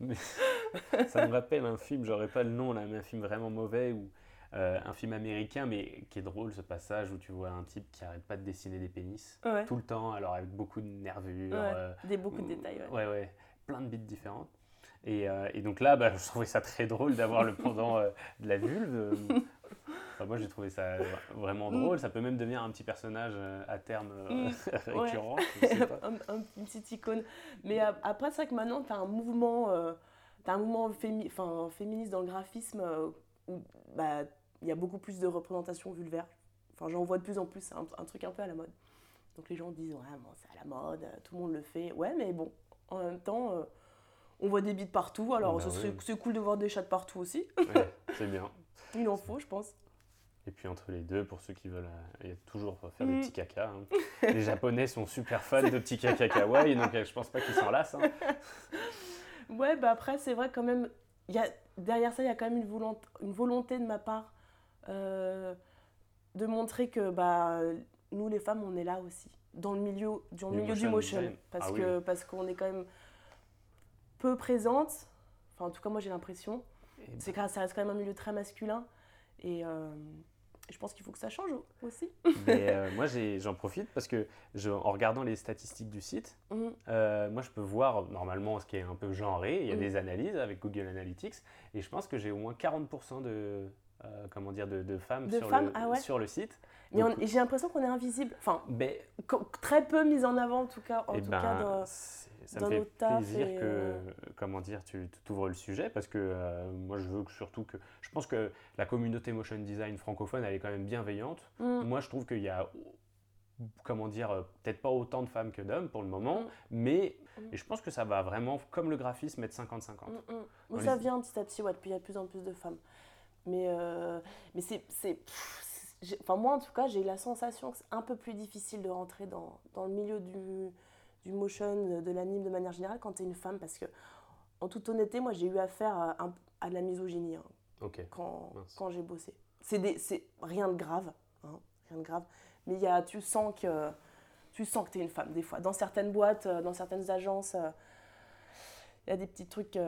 S1: mais ça me rappelle un film, j'aurais pas le nom là, mais un film vraiment mauvais où euh, un film américain, mais qui est drôle, ce passage où tu vois un type qui arrête pas de dessiner des pénis
S2: Ouais.
S1: tout le temps, alors avec beaucoup de nervures.
S2: Ouais,
S1: euh,
S2: Des beaucoup de détails. Ouais.
S1: Ouais, ouais, plein de bits différentes. Et, euh, et donc là, bah, je trouvais ça très drôle d'avoir le pendant de la vulve. Enfin, moi, j'ai trouvé ça vraiment
S2: Mm.
S1: drôle. Ça peut même devenir un petit personnage à terme
S2: Mm.
S1: récurrent.
S2: un, un- une petite icône. Mais a- après, c'est vrai que maintenant, tu as un mouvement, t'as un mouvement fémi- féministe dans le graphisme où bah, il y a beaucoup plus de représentations vulvaires. Enfin, j'en vois de plus en plus, c'est un, un truc un peu à la mode. Donc les gens disent, ouais, bon, c'est à la mode, euh, tout le monde le fait. Ouais, mais bon, en même temps, euh, on voit des bites partout, alors
S1: Bah
S2: serait-
S1: oui.
S2: c'est cool de voir des chats de partout aussi.
S1: Ouais, c'est bien.
S2: Il en faut, je pense.
S1: Et puis entre les deux, pour ceux qui veulent, euh, il y a toujours faire des
S2: Mm.
S1: petits caca. hein. Les Japonais sont super fans de petits caca kawaii, donc je pense pas qu'ils s'en lassent. hein.
S2: Ouais, bah après, c'est vrai quand même, y a, derrière ça, il y a quand même une volonté, une volonté de ma part euh, de montrer que bah, nous, les femmes, on est là aussi, dans le milieu, dans le
S1: Du
S2: milieu du
S1: motion.
S2: Parce
S1: Ah oui.
S2: parce qu'on est quand même peu présente, enfin, en tout cas, moi, j'ai l'impression.
S1: Et
S2: C'est que ça reste quand même un milieu très masculin. Et euh, je pense qu'il faut que ça change aussi.
S1: Mais euh, moi, j'en profite parce que je- en regardant les statistiques du site, euh, moi, je peux voir normalement ce qui est un peu genré. Il y a
S2: Mm.
S1: des analyses avec Google Analytics et je pense que j'ai au moins 40% de, euh, comment dire, de, de femmes,
S2: De
S1: sur,
S2: femmes,
S1: le,
S2: ah ouais.
S1: sur le site.
S2: Mais j'ai l'impression qu'on est invisible. Enfin, très peu mis en avant, en tout cas. En
S1: eh
S2: tout
S1: ben,
S2: cas dans-
S1: c'est- ça
S2: dans
S1: me fait plaisir
S2: et,
S1: que, comment dire, tu ouvres le sujet parce que euh, moi, je veux que, surtout que, je pense que la communauté motion design francophone, elle est quand même bienveillante.
S2: Mhm.
S1: Moi, je trouve qu'il y a, comment dire, peut-être pas autant de femmes que d'hommes pour le moment,
S2: Mm.
S1: mais
S2: Mm.
S1: et je pense que ça va vraiment, comme le graphisme, être 50-50.
S2: Mm, mm.
S1: Dans
S2: Mais ça
S1: les-
S2: vient petit à petit, ouais, depuis il y a de plus en plus de femmes. Mais, euh, mais c'est. Enfin, moi, en tout cas, j'ai la sensation que c'est un peu plus difficile de rentrer dans, dans le milieu du, du motion, de l'anime de manière générale, quand tu es une femme. Parce que, en toute honnêteté, moi, j'ai eu affaire à, à de la misogynie hein, quand, quand j'ai bossé. C'est rien de grave, hein, rien de grave. Mais y a, tu sens que tu sens que tu es une femme, des fois. Dans certaines boîtes, euh, dans certaines agences, euh, il y a des petits trucs. T'es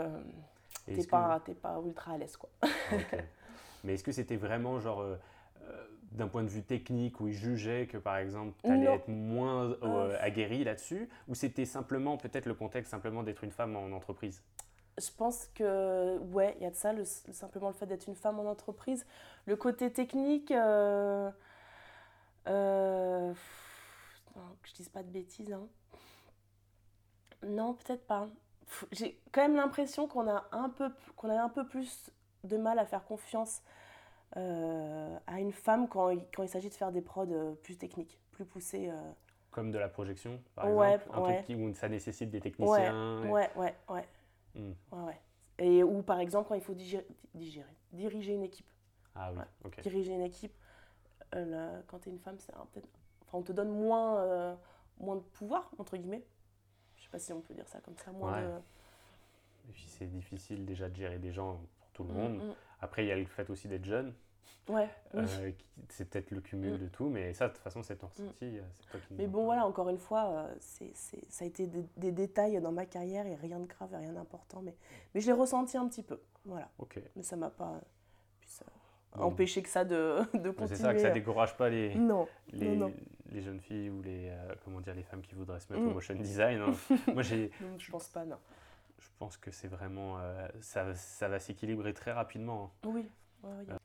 S1: est-ce que-
S2: pas, pas ultra à l'aise, quoi.
S1: Ah. Mais est-ce que c'était vraiment genre euh, euh, d'un point de vue technique où ils jugeaient que par exemple tu allais
S2: Non.
S1: être moins euh,
S2: Euh.
S1: aguerri là-dessus ou c'était simplement peut-être le contexte simplement d'être une femme en entreprise?
S2: Je pense que, ouais, il y a de ça, le- simplement le fait d'être une femme en entreprise. Le côté technique, euh, euh, pff, non, que je dise pas de bêtises, hein. Non, peut-être pas. J'ai quand même l'impression qu'on a, un peu qu'on a un peu plus de mal à faire confiance euh, à une femme quand il, quand il s'agit de faire des prods euh, plus techniques, plus poussées. euh.
S1: Comme de la projection par
S2: Ouais,
S1: exemple Un
S2: ouais.
S1: truc qui, où ça nécessite des techniciens et-
S2: Ouais, ouais, ouais.
S1: Hmm.
S2: Ouais, ouais. Et ou par exemple, quand il faut digérer, digérer, diriger une équipe.
S1: Ah oui,
S2: Ouais.
S1: ok.
S2: Diriger une équipe, euh, là, quand tu es une femme, c'est peut-être. Enfin, on te donne moins, moins de pouvoir, entre guillemets. Je sais pas si on peut dire ça comme ça. Moins de...
S1: Et puis c'est difficile déjà de gérer des gens tout le
S2: Mm,
S1: monde.
S2: mm.
S1: Après il y a le fait aussi d'être jeune.
S2: Ouais.
S1: Euh, c'est peut-être le cumul
S2: Mm.
S1: de tout, mais ça de toute façon c'est ton ressenti. euh, c'est toi qui
S2: Mais bon, voilà, encore une fois, euh, c'est, c'est- ça a été des, des détails dans ma carrière et rien de grave et rien d'important. Mais, mais je l'ai ressenti un petit peu. Voilà. Mais ça m'a pas euh, euh,
S1: Bon.
S2: empêché que ça de, de continuer.
S1: C'est ça que ça décourage pas les,
S2: Non,
S1: les,
S2: non.
S1: les jeunes filles ou les, euh, comment dire, les femmes qui voudraient se mettre
S2: Mm.
S1: au motion design. hein. Moi, j'ai,
S2: je pense pas, non.
S1: Je pense que c'est vraiment, euh, ça, ça va s'équilibrer très rapidement. hein.
S2: Oui, a-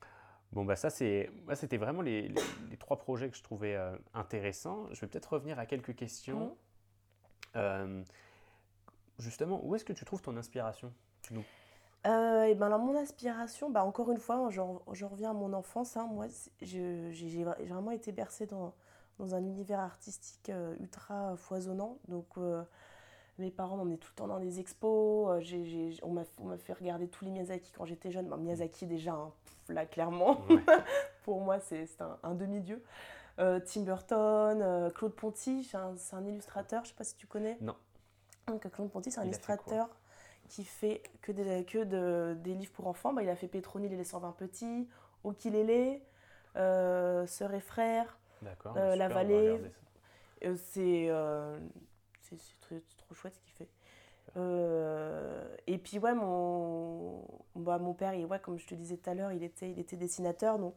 S1: Bon, bah ça, c'est, moi, c'était vraiment les, les- les trois projets que je trouvais euh, intéressants. Je vais peut-être revenir à quelques questions.
S2: Mhm.
S1: Euh, justement, où est-ce que tu trouves ton inspiration nous-
S2: Euh, et ben alors mon inspiration, bah encore une fois, je, je reviens à mon enfance. hein. Moi, je- j'ai j'ai vra- j'ai vraiment été bercée dans, dans un univers artistique euh, ultra foisonnant. Donc, euh, mes parents m'emmenaient tout le temps dans des expos. euh, on m'a on m'a fait regarder tous les Miyazaki quand j'étais jeune. Miyazaki, déjà, hein, pff, là, clairement,
S1: Ouais.
S2: pour moi, c'est un, un demi-dieu. Euh, Tim Burton, euh, Claude Ponty, c'est un, illustrateur, je sais pas si tu connais.
S1: Non.
S2: Donc, Claude Ponty, c'est un
S1: Il
S2: illustrateur qui fait que des, que de- des livres pour enfants. Bah, il a fait Pétronille et les 120 petits, Okilélé, euh, Sœurs et Frères. Euh,
S1: bah,
S2: La Vallée. c'est euh, c'est- trop chouette ce qu'il fait. Euh, et puis ouais, mon, bah, mon père, il, ouais, comme je te disais tout à l'heure, il était, il était dessinateur, donc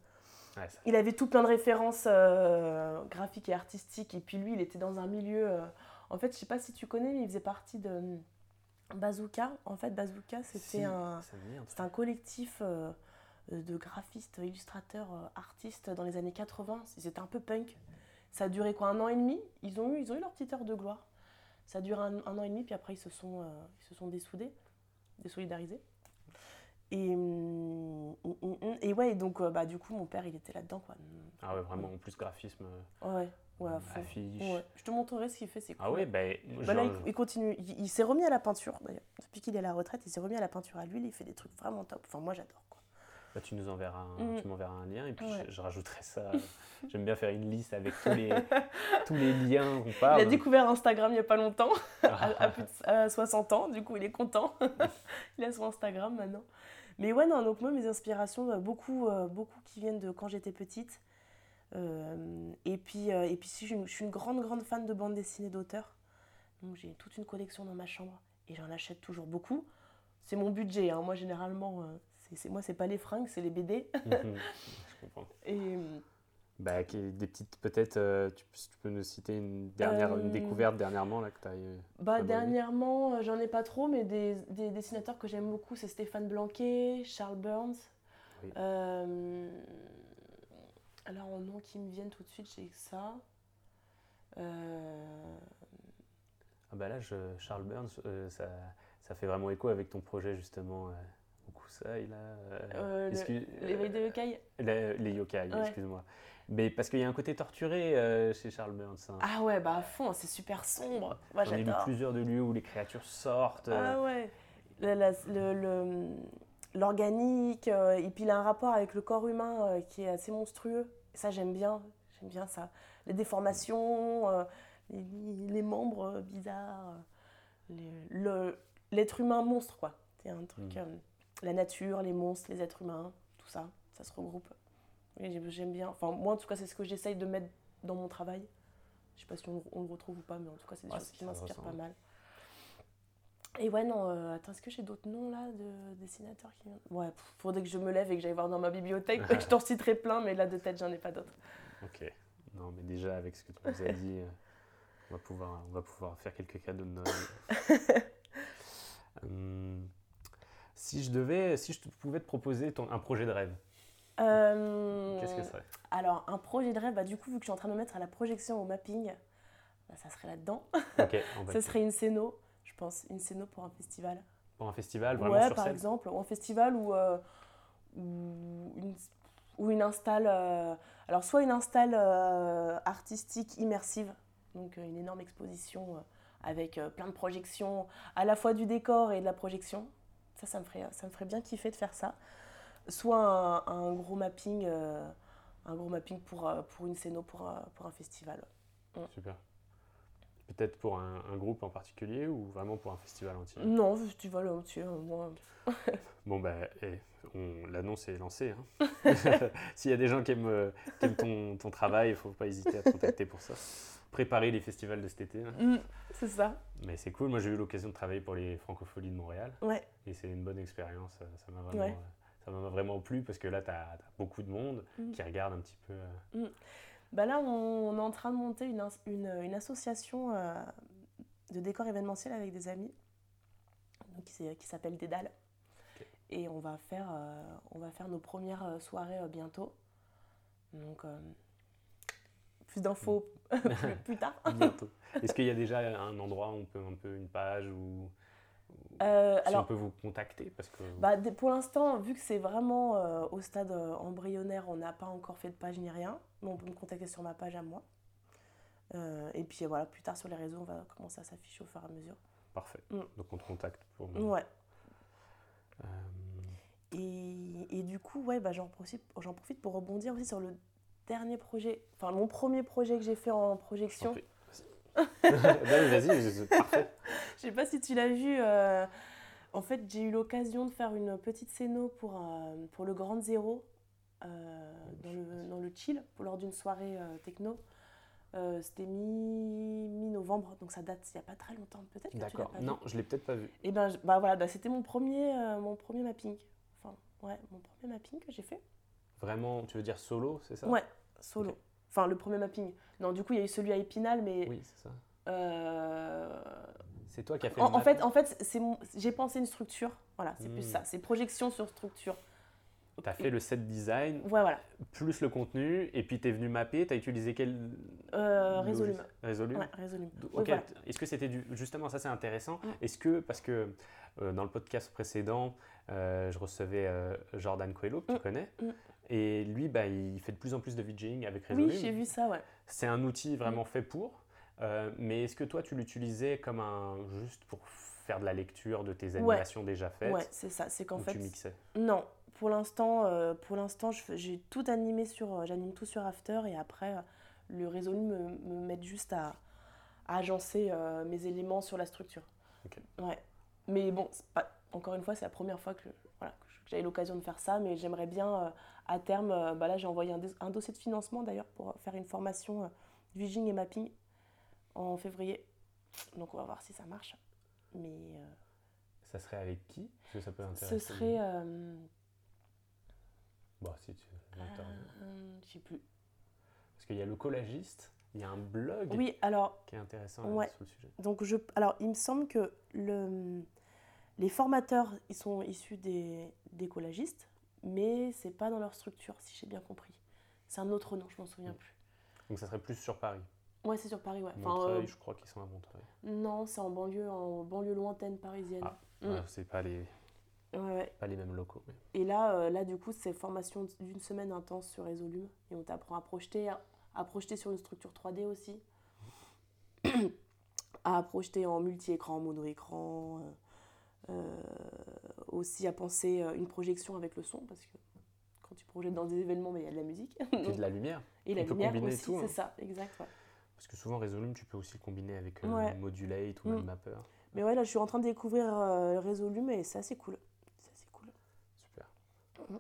S1: Ouais,
S2: il avait tout plein de références euh, graphiques et artistiques. Et puis lui, il était dans un milieu. euh, en fait, je sais pas si tu connais, mais il faisait partie de hum, Bazooka. En fait, Bazooka, c'était
S1: Si,
S2: un,
S1: un
S2: collectif de graphistes, illustrateurs, artistes dans les années 80. C'était un peu punk. Ça a duré quoi Un an et demi? Ils ont, eu, ils ont eu leur petite heure de gloire. Ça a duré un, un an et demi, puis après, ils se sont, euh, ils se sont dessoudés, désolidarisés. Et, hum, hum, hum, et ouais, donc euh, bah, du coup, mon père, il était là-dedans. Quoi.
S1: Ah ouais, vraiment, en plus graphisme, euh,
S2: Ouais, ouais,
S1: affiche.
S2: Ouais. Je te montrerai ce qu'il fait, c'est cool.
S1: Ah ouais, ben.
S2: Bah
S1: genre-
S2: il, il continue. Il, il s'est remis à la peinture, d'ailleurs. Depuis qu'il est à la retraite, il s'est remis à la peinture à l'huile. Il fait des trucs vraiment top. Enfin, moi, j'adore. quoi.
S1: Bah, tu nous enverras un,
S2: Mhm.
S1: tu m'enverras un lien et puis
S2: Ouais.
S1: je, je rajouterai ça. J'aime bien faire une liste avec tous les, tous les liens qu'on
S2: Il
S1: parle.
S2: a découvert Instagram il n'y a pas longtemps, à,
S1: Ah.
S2: à plus de à 60 ans. Du coup, il est content. il a son Instagram maintenant. Mais ouais, non, donc moi, mes inspirations, euh, beaucoup, euh, beaucoup qui viennent de quand j'étais petite. Euh, et puis, et puis si, je, suis une- je suis une grande, grande fan de bande dessinée d'auteurs. Donc j'ai toute une collection dans ma chambre et j'en achète toujours beaucoup. C'est mon budget. hein. Moi, généralement, euh, c'est, c'est- moi, c'est pas les fringues, c'est les BD.
S1: Je comprends.
S2: Et,
S1: Bah, des petites, peut-être, euh, tu, tu peux nous citer une, dernière, une
S2: Euh,
S1: découverte dernièrement là, que tu as eu
S2: Bah, dernièrement, euh, j'en ai pas trop, mais des, des dessinateurs que j'aime beaucoup, c'est Stéphane Blanquet, Charles Burns.
S1: Oui.
S2: Euh, alors, en nom qui me viennent tout de suite, j'ai que ça. Euh,
S1: Ah bah là, je- Charles Burns, euh, ça, ça fait vraiment écho avec ton projet justement. Euh, là. euh,
S2: Euh, le-
S1: euh,
S2: Yokai
S1: les, les yokai,
S2: Ouais.
S1: excuse-moi. Mais parce qu'il y a un côté torturé euh, chez Charles Burns. hein.
S2: Ah ouais, bah à fond, c'est super sombre. Moi,
S1: J'en ai lu
S2: j'adore.
S1: plusieurs de lieux où les créatures sortent. euh,
S2: Ah ouais. Le- le- L'organique, euh, et puis il a un rapport avec le corps humain euh, qui est assez monstrueux. Et ça, j'aime bien. J'aime bien ça. Les déformations, euh, les, les membres euh, bizarres, euh, l'être humain monstre, quoi. C'est un truc.
S1: Mm.
S2: La nature, les monstres, les êtres humains, tout ça, ça se regroupe. J'aime bien. Enfin, moi, en tout cas, c'est ce que j'essaye de mettre dans mon travail. Je sais pas si on, on le retrouve ou pas, mais en tout cas, c'est des
S1: Ouais,
S2: choses qui m'inspirent pas mal. Et ouais, non, euh, attends, est-ce que j'ai d'autres noms là de dessinateurs qui. Ouais, faudrait que je me lève et que j'aille voir dans ma bibliothèque. je t'en citerai plein, mais là de tête, j'en ai pas d'autres.
S1: Ok. Non, mais déjà, avec ce que tu nous as dit, euh, on, va pouvoir, on va pouvoir faire quelques cadeaux de Noël. Hum, si je devais, si je pouvais te proposer ton, un projet de rêve,
S2: Euh,
S1: qu'est-ce que ce serait?
S2: Alors, un projet de rêve, bah, du coup, vu que je suis en train de me mettre à la projection au mapping, bah, ça serait là-dedans.
S1: Ok, on va
S2: Ça serait une scéno, je pense, une scéno pour un festival.
S1: pour un festival, vraiment
S2: ouais,
S1: sur
S2: par
S1: scène?
S2: exemple, ou un festival ou, euh, une, ou une install. euh, alors, soit une install euh, artistique immersive, donc une énorme exposition avec plein de projections, à la fois du décor et de la projection. Ça, ça me ferait, ça me ferait bien kiffer de faire ça. Soit un, un gros mapping, euh, un gros mapping pour, euh, pour une scéno, pour un, pour un festival.
S1: Super. Peut-être pour un, un groupe en particulier ou vraiment pour un festival entier?
S2: Non, festival entier, euh, moi.
S1: Bon, bah, eh, on- l'annonce est lancée. hein. S'il y a des gens qui aiment, euh, qui aiment ton, ton travail, il ne faut pas hésiter à te contacter pour ça. Préparer les festivals de cet été. là.
S2: Mm, c'est ça.
S1: Mais c'est cool. Moi, j'ai eu l'occasion de travailler pour les Francopholies de Montréal.
S2: Ouais.
S1: Et c'est une bonne expérience. euh, Ça m'a vraiment,
S2: Ouais.
S1: euh, ça m'a vraiment plu parce que là, tu as, beaucoup de monde
S2: Mm.
S1: qui regarde un petit peu. euh,
S2: Bah là, on, on est en train de monter une, une, une association euh, de décor événementiel avec des amis donc qui, s'appelle Dédale.
S1: Ok.
S2: Et on va, faire, euh, on va faire nos premières soirées bientôt. Donc, plus d'infos plus, plus tard.
S1: bientôt. Est-ce qu'il y a déjà un endroit où on peut un peu une page ou
S2: Euh,
S1: si on peut vous contacter parce que
S2: bah, pour l'instant, vu que c'est vraiment euh, au stade euh, embryonnaire, on n'a pas encore fait de page ni rien. Mais on peut me contacter sur ma page à moi. Et puis voilà, plus tard sur les réseaux, on va commencer à s'afficher au fur et à mesure.
S1: parfait.
S2: Mm.
S1: Donc on te contacte pour.
S2: Ouais. Et, et du coup, ouais, bah, j'en profite, j'en profite pour rebondir aussi sur le dernier projet, enfin mon premier projet que j'ai fait en projection.
S1: Vas-y, parfait.
S2: Je sais pas si tu l'as vu. euh, en fait, j'ai eu l'occasion de faire une petite scéno pour, euh, pour le Grand Zéro euh, dans, le, dans le chill, pour, lors d'une soirée techno. C'était mi- mi-novembre, donc ça date il n'y a pas très longtemps. Peut-être
S1: D'accord.
S2: pas vu.
S1: Non, je l'ai peut-être pas vu.
S2: Et ben, je- bah voilà, bah, c'était mon premier, mon premier mapping. Enfin, ouais, mon premier mapping que j'ai fait.
S1: Vraiment, tu veux dire solo, c'est ça?
S2: Ouais, solo. Enfin, le premier mapping. Non, du coup, il y a eu celui à Épinal, mais
S1: Oui, c'est ça.
S2: euh,
S1: C'est toi qui as fait
S2: en,
S1: le
S2: en fait, en fait, c'est mon- j'ai pensé une structure. Voilà, c'est plus
S1: Hmm.
S2: ça. C'est projection sur structure.
S1: T'as fait le set design,
S2: Ouais, voilà.
S1: plus le contenu, et puis t'es venu mapper, t'as utilisé quel
S2: Euh, Résolume.
S1: Résolume
S2: Ouais, Résolume.
S1: Ok,
S2: Oui, voilà.
S1: Est-ce que c'était du... Justement, ça c'est intéressant. Est-ce que, parce que euh, dans le podcast précédent, euh, je recevais Jordan Coelho, que tu
S2: Mm.
S1: connais,
S2: Mm.
S1: Et lui, bah, il fait de plus en plus de VJing avec Résolume.
S2: Oui, j'ai vu ça, ouais.
S1: C'est un outil vraiment fait pour, euh, mais est-ce que toi tu l'utilisais comme un... juste pour faire de la lecture de tes
S2: Ouais.
S1: animations déjà faites
S2: Ouais, c'est ça. C'est qu'en fait,
S1: tu mixais
S2: non. Pour l'instant, euh, pour l'instant, j'ai tout animé sur, euh, j'anime tout sur After et après, le Résolume me, me met juste à, à agencer euh, mes éléments sur la structure.
S1: Ok.
S2: Ouais. Mais bon, c'est pas, encore une fois, c'est la première fois que, voilà, que j'ai l'occasion de faire ça, mais j'aimerais bien, à terme, euh, bah là, j'ai envoyé un, dossier de financement d'ailleurs pour faire une formation euh, Viging et mapping en février. Donc on va voir si ça marche. Mais euh,
S1: Ça serait avec qui? Parce que ça peut
S2: ce serait, euh,
S1: Bon, si tu
S2: euh, je sais plus.
S1: Parce qu'il y a le collagiste, il y a un blog
S2: Oui, alors
S1: qui est intéressant
S2: Ouais.
S1: sur le sujet.
S2: Donc je, alors, il me semble que le, les formateurs, ils sont issus des, des collagistes, mais c'est pas dans leur structure, si j'ai bien compris. C'est un autre nom, je m'en souviens
S1: Mm.
S2: plus.
S1: Donc ça serait plus sur Paris.
S2: Ouais, c'est sur Paris, ouais. Enfin,
S1: Montreuil,
S2: euh,
S1: je crois qu'ils sont à Montreuil.
S2: non, c'est en banlieue, en banlieue lointaine parisienne.
S1: Ah,
S2: Mm.
S1: Ouais, c'est pas les,
S2: Ouais, ouais.
S1: pas les mêmes locaux. mais-
S2: Et là, euh, là, du coup, c'est formation d'une semaine intense sur Résolume, et on t'apprend à projeter, à, à projeter sur une structure 3D aussi, à projeter en multi-écran, mono-écran, euh, aussi à penser euh, une projection avec le son, parce que quand tu projettes dans des événements, mais il y a de la musique.
S1: Puis de la lumière.
S2: Et la
S1: peut
S2: lumière
S1: combiner
S2: aussi,
S1: hein.
S2: c'est ça, exact. ouais.
S1: Parce que souvent, Résolume, tu peux aussi le combiner avec euh,
S2: Ouais.
S1: Modulate ou
S2: Mm.
S1: Mapper.
S2: Mais ouais, là, je suis en train de découvrir euh, Résolume, et c'est assez cool. C'est assez cool.
S1: Super.
S2: Mm.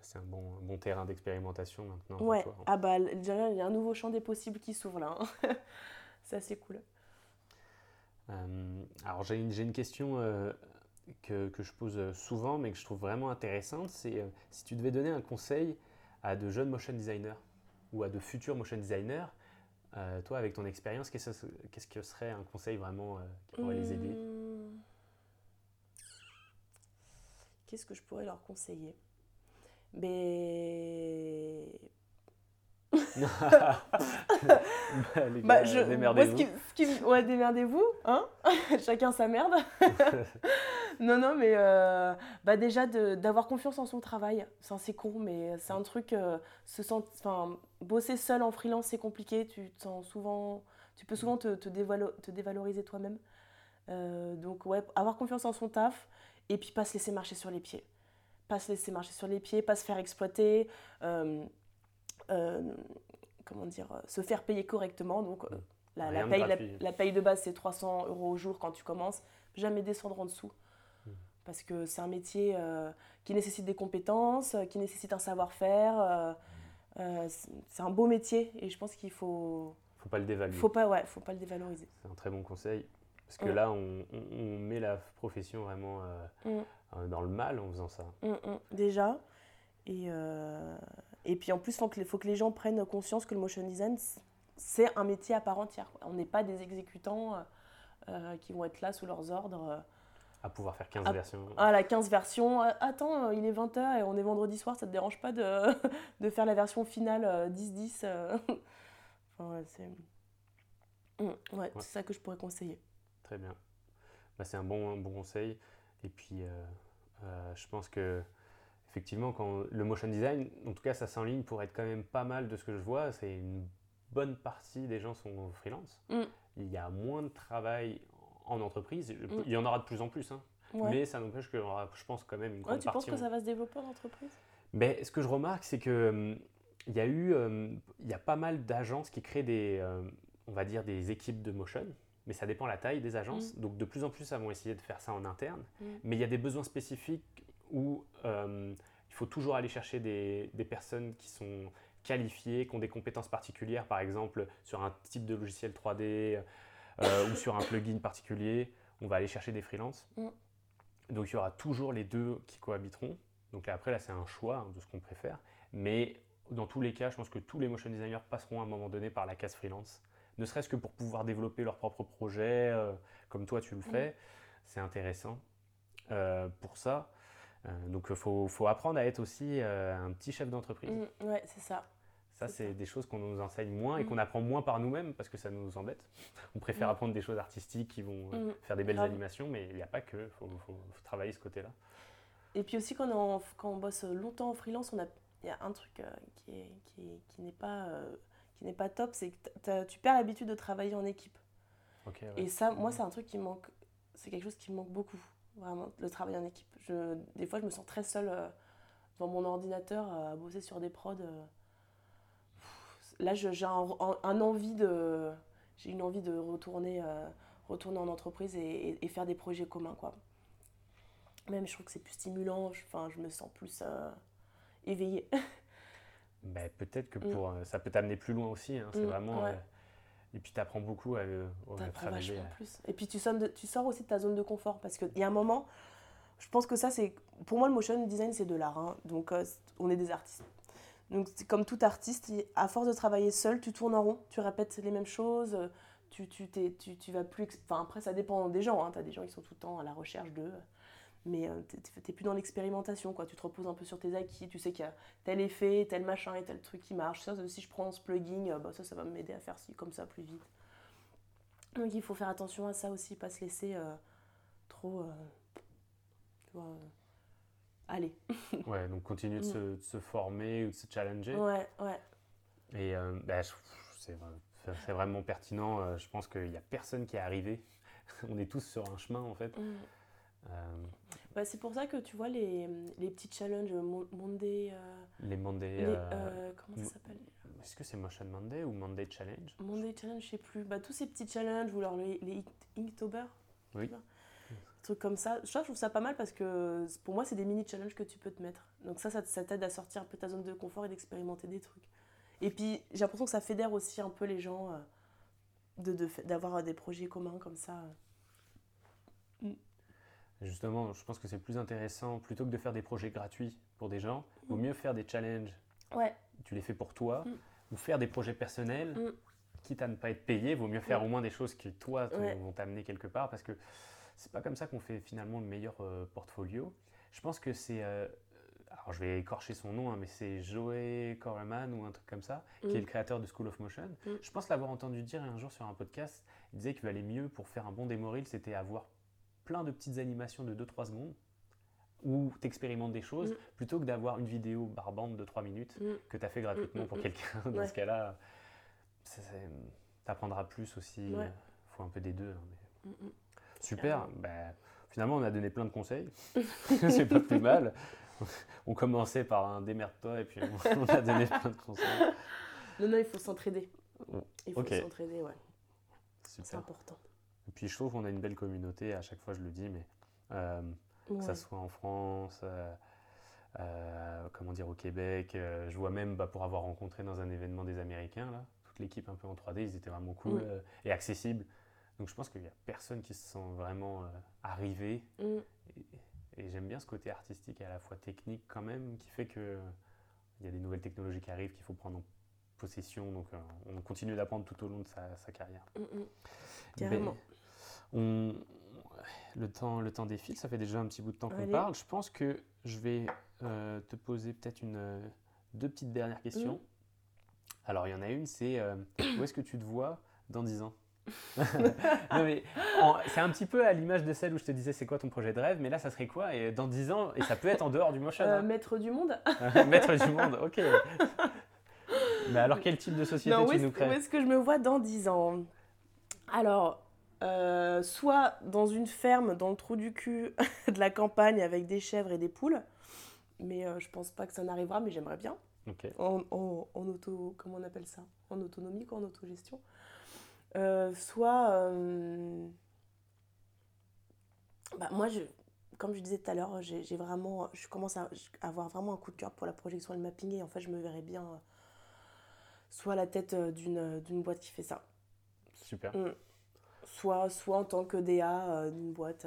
S1: C'est un bon, bon terrain d'expérimentation maintenant.
S2: Ouais,
S1: toi.
S2: ah bah, dirais, il y a un nouveau champ des possibles qui s'ouvre là. hein. c'est assez cool.
S1: Euh, alors j'ai une, une question que, je pose euh, souvent, mais que je trouve vraiment intéressante. C'est euh, si tu devais donner un conseil à de jeunes motion designers ou à de futurs motion designers, euh, toi avec ton expérience, qu'est-ce que, serait un conseil vraiment qui pourrait les aider
S2: Hum. Qu'est-ce que je pourrais leur conseiller? Mais.
S1: Bah, les
S2: Bah, je... moi,
S1: démerdez-vous.
S2: ce qui, ce qui me- Ouais, démerdez-vous, hein Chacun sa merde. non, non, mais euh, bah déjà de- d'avoir confiance en son travail. C'est con, mais c'est un truc. euh, se sent... bosser seul en freelance, c'est compliqué. Tu te sens souvent. Tu peux souvent te, te, dévalo- te dévaloriser toi-même. Euh, donc, ouais, avoir confiance en son taf et puis pas se laisser marcher sur les pieds. Pas se laisser marcher sur les pieds, pas se faire exploiter. Euh, comment dire, euh, se faire payer correctement. Donc, euh, la, la paye, la, paye de base, c'est 300 euros au jour quand tu commences. Jamais descendre en dessous.
S1: Mm.
S2: Parce que c'est un métier euh, qui nécessite des compétences, qui nécessite un savoir-faire. euh, euh, c'est un beau métier et je pense qu'il faut,
S1: Faut pas le dévaluer.
S2: faut pas, ouais, faut pas le dévaloriser.
S1: C'est un très bon conseil. Parce que
S2: Mm.
S1: là, on, on- on met la profession vraiment
S2: Mm.
S1: dans le mal en faisant ça.
S2: Mm, mm, déjà. Et, et puis en plus, il faut, que les- faut que les gens prennent conscience que le motion design, c'est un métier à part entière. On n'est pas des exécutants euh, euh, qui vont être là sous leurs ordres. euh,
S1: À pouvoir faire 15
S2: Ah,
S1: versions.
S2: Ah, la 15 version. Ah, Attends, il est 20h et on est vendredi soir, ça te dérange pas de, de faire la version finale euh, 10-10 euh. Enfin, ouais, c'est. Mm, ouais, ça que je pourrais conseiller.
S1: Très bien. Bah, c'est un bon, un bon conseil. Et puis, euh, euh, je pense que effectivement, quand le motion design, en tout cas, ça s'enligne pour être quand même pas mal de ce que je vois. C'est une bonne partie des gens sont freelance.
S2: Mm.
S1: Il y a moins de travail en entreprise.
S2: Mm.
S1: Il y en aura de plus en plus. hein.
S2: Ouais.
S1: Mais ça n'empêche qu'il y aura, je pense, quand même une
S2: Ouais,
S1: grande
S2: tu penses
S1: partie.
S2: que
S1: en-
S2: ça va se développer en entreprise?
S1: Ben, ce que je remarque, c'est que hum, il y a eu, hum, il y a pas mal d'agences qui créent des, euh, on va dire, des équipes de motion, mais ça dépend la taille des agences. Donc de plus en plus, elles vont essayer de faire ça en interne.
S2: Mm.
S1: Mais il y a des besoins spécifiques où hum, il faut toujours aller chercher des, des personnes qui sont qualifiés, qui ont des compétences particulières, par exemple sur un type de logiciel 3D euh, ou sur un plugin particulier, on va aller chercher des freelances.
S2: Mm.
S1: Donc il y aura toujours les deux qui cohabiteront. Donc là, après, là, c'est un choix hein, de ce qu'on préfère. Mais dans tous les cas, je pense que tous les motion designers passeront à un moment donné par la case freelance. Ne serait-ce que pour pouvoir développer leur propre projet, euh, comme toi tu le fais. C'est intéressant euh, pour ça. Euh, donc il faut, faut apprendre à être aussi un petit chef d'entreprise.
S2: Mm, ouais, c'est ça.
S1: Ça,
S2: C'est
S1: des choses qu'on nous enseigne moins et
S2: Mm.
S1: qu'on apprend moins par nous-mêmes parce que ça nous embête. On préfère
S2: Mm.
S1: apprendre des choses artistiques qui vont euh,
S2: Mm,
S1: faire des belles
S2: grave.
S1: animations, mais il n'y a pas que. Il faut, faut- faut travailler ce côté-là.
S2: Et puis aussi, quand on, en- quand on bosse longtemps en freelance, il y a un truc euh, qui est- qui qui n'est pas, euh, qui n'est pas top, c'est que tu perds l'habitude de travailler en équipe.
S1: Ok, ouais.
S2: Et ça, moi, c'est un truc qui manque. C'est quelque chose qui me manque beaucoup, vraiment, le travail en équipe. Je, des fois, je me sens très seule euh, devant mon ordinateur euh, à bosser sur des prods. euh. Pff, Là, j'ai un, un- un envie de, j'ai une envie de retourner, euh, retourner en entreprise et, et- et faire des projets communs, quoi. Même, je trouve que c'est plus stimulant. Je, enfin, je me sens plus éveillée.
S1: Ben, peut-être que
S2: Mm.
S1: pour, ça peut t'amener plus loin aussi. hein, C'est
S2: Mm,
S1: vraiment.
S2: ouais.
S1: Euh, et puis tu apprends beaucoup à, à travailler.
S2: plus. Et puis tu, de- sors aussi de ta zone de confort parce qu'il y a un moment, je pense que ça c'est, pour moi le motion design c'est de l'art, hein. donc euh, on est des artistes. Donc c'est comme tout artiste, à force de travailler seul, tu tournes en rond, tu répètes les mêmes choses, tu, tu, tu, tu vas plus, enfin après ça dépend des gens, hein. tu as des gens qui sont tout le temps à la recherche d'eux, mais euh, t'es- plus dans l'expérimentation, quoi. tu te reposes un peu sur tes acquis, tu sais qu'il y a tel effet, tel machin et tel truc qui marche, ça si je prends ce plugin, euh, bah, ça ça va m'aider à faire ci, comme ça plus vite. Donc il faut faire attention à ça aussi, pas se laisser euh, trop. euh, tu vois, euh, aller.
S1: Ouais, donc continuer de,
S2: Mm.
S1: se, de se former ou de se challenger.
S2: Ouais, ouais.
S1: Et bah, c'est vra- c'est vraiment pertinent. Je pense qu'il n'y a personne qui est arrivé. On est tous sur un chemin en fait.
S2: Mm.
S1: Euh,
S2: Bah, c'est pour ça que tu vois les, les petits challenges Mon- Monday. euh,
S1: les Monday.
S2: les,
S1: euh,
S2: euh, comment ça s'appelle
S1: Est-ce que c'est Motion Monday ou Monday Challenge?
S2: Monday Challenge, je sais plus. Bah, tous ces petits challenges ou alors les, les Inktober.
S1: Oui.
S2: Des trucs comme ça. Je trouve ça pas mal parce que pour moi, c'est des mini challenges que tu peux te mettre. Donc ça, ça, ça t'aide à sortir un peu de ta zone de confort et d'expérimenter des trucs. Et puis, j'ai l'impression que ça fédère aussi un peu les gens euh, de- de fa- d'avoir des projets communs comme ça.
S1: Justement, je pense que c'est plus intéressant, plutôt que de faire des projets gratuits pour des gens, vaut
S2: Mm.
S1: mieux faire des challenges.
S2: Ouais,
S1: Tu les fais pour toi,
S2: Mm.
S1: ou faire des projets personnels,
S2: Mm.
S1: quitte à ne pas être payé, vaut mieux faire au moins des choses qui, toi,
S2: Ouais.
S1: vont t'amener quelque part, parce que c'est pas comme ça qu'on fait finalement le meilleur euh, portfolio. Je pense que c'est. euh, alors, je vais écorcher son nom, hein, mais c'est Joey Corman ou un truc comme ça, qui est le créateur de School of Motion.
S2: Mm.
S1: Je pense l'avoir entendu dire un jour sur un podcast. Il disait qu'il valait mieux pour faire un bon démo reel, c'était avoir plein de petites animations de 2-3 secondes où tu expérimentes des choses
S2: Mm.
S1: plutôt que d'avoir une vidéo barbante de 3 minutes
S2: Mm.
S1: que tu as fait gratuitement
S2: Mm,
S1: pour quelqu'un. Dans
S2: Ouais.
S1: ce cas-là, tu apprendras plus aussi. Il
S2: Ouais.
S1: faut un peu des deux. hein, mais-. Super. Bah, finalement, on a donné plein de conseils. c'est pas plus mal. On commençait par un démerde-toi et puis on, a donné plein de conseils.
S2: Non, non, il faut s'entraider. Il faut s'entraider, ouais. C'est important.
S1: Et puis je trouve qu'on a une belle communauté. À chaque fois, je le dis, mais euh, que ça soit en France, euh, euh, comment dire, au Québec. je vois même, bah, pour avoir rencontré dans un événement des Américains, là, toute l'équipe un peu en 3D, ils étaient vraiment cool et accessibles. Donc je pense qu'il n'y a personne qui se sent vraiment arrivé.
S2: Mm.
S1: Et j'aime bien ce côté artistique et à la fois technique quand même, qui fait que il y a des nouvelles technologies qui arrivent qu'il faut prendre en possession. Donc euh, on continue d'apprendre tout au long de sa, sa carrière.
S2: Mm, mm.
S1: On, le, temps, le temps défile, ça fait déjà un petit bout de temps qu'on parle. Je pense que je vais euh, te poser peut-être une, euh, deux petites dernières questions.
S2: Mm.
S1: Alors il y en a une, c'est euh, où est-ce que tu te vois dans 10 ans? C'est un petit peu à l'image de celle où je te disais c'est quoi ton projet de rêve, mais là ça serait quoi? Et dans 10 ans Et ça peut être en dehors du motion.
S2: Euh,
S1: hein.
S2: maître du monde
S1: Maître du monde, ok. Mais alors quel type de société
S2: Non, où
S1: tu
S2: est-ce
S1: nous
S2: où
S1: crées
S2: est-ce que je me vois dans 10 ans Alors, euh, soit dans une ferme dans le trou du cul de la campagne avec des chèvres et des poules, mais euh, je pense pas que ça n'arrivera, mais j'aimerais bien. En, en- en auto, comment on appelle ça? En autonomie, quoi, en autogestion. Euh, soit, euh, bah, moi, je, comme je disais tout à l'heure, j'ai j'ai vraiment, je commence à avoir vraiment un coup de cœur pour la projection et le mapping, et en fait, je me verrais bien soit à la tête euh, d'une euh, d'une boîte qui fait ça.
S1: Super.
S2: Mm. Soit, soit en tant que DA euh, d'une boîte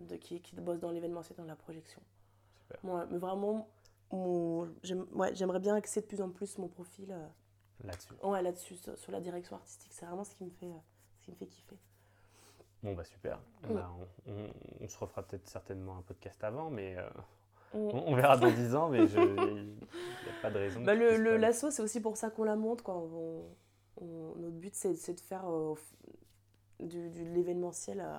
S2: de, qui, qui bosse dans l'événementiel, dans la projection.
S1: Super.
S2: Ouais, mais vraiment, mon- j'aime- ouais, j'aimerais bien axer de plus en plus mon profil euh,
S1: Là-dessus.
S2: ouais, là-dessus, sur, sur la direction artistique. C'est vraiment ce qui me fait, euh, ce qui me fait kiffer.
S1: Bon, bah super.
S2: Ouais.
S1: Bah, on, on- on se refera peut-être certainement un podcast avant, mais euh,
S2: On-
S1: verra dans 10 ans, mais je- il n'y a pas de raison.
S2: Bah, le, L'asso, c'est aussi pour ça qu'on la monte. Quoi. On- on- notre but, c'est de faire euh, du, de l'événementiel, euh,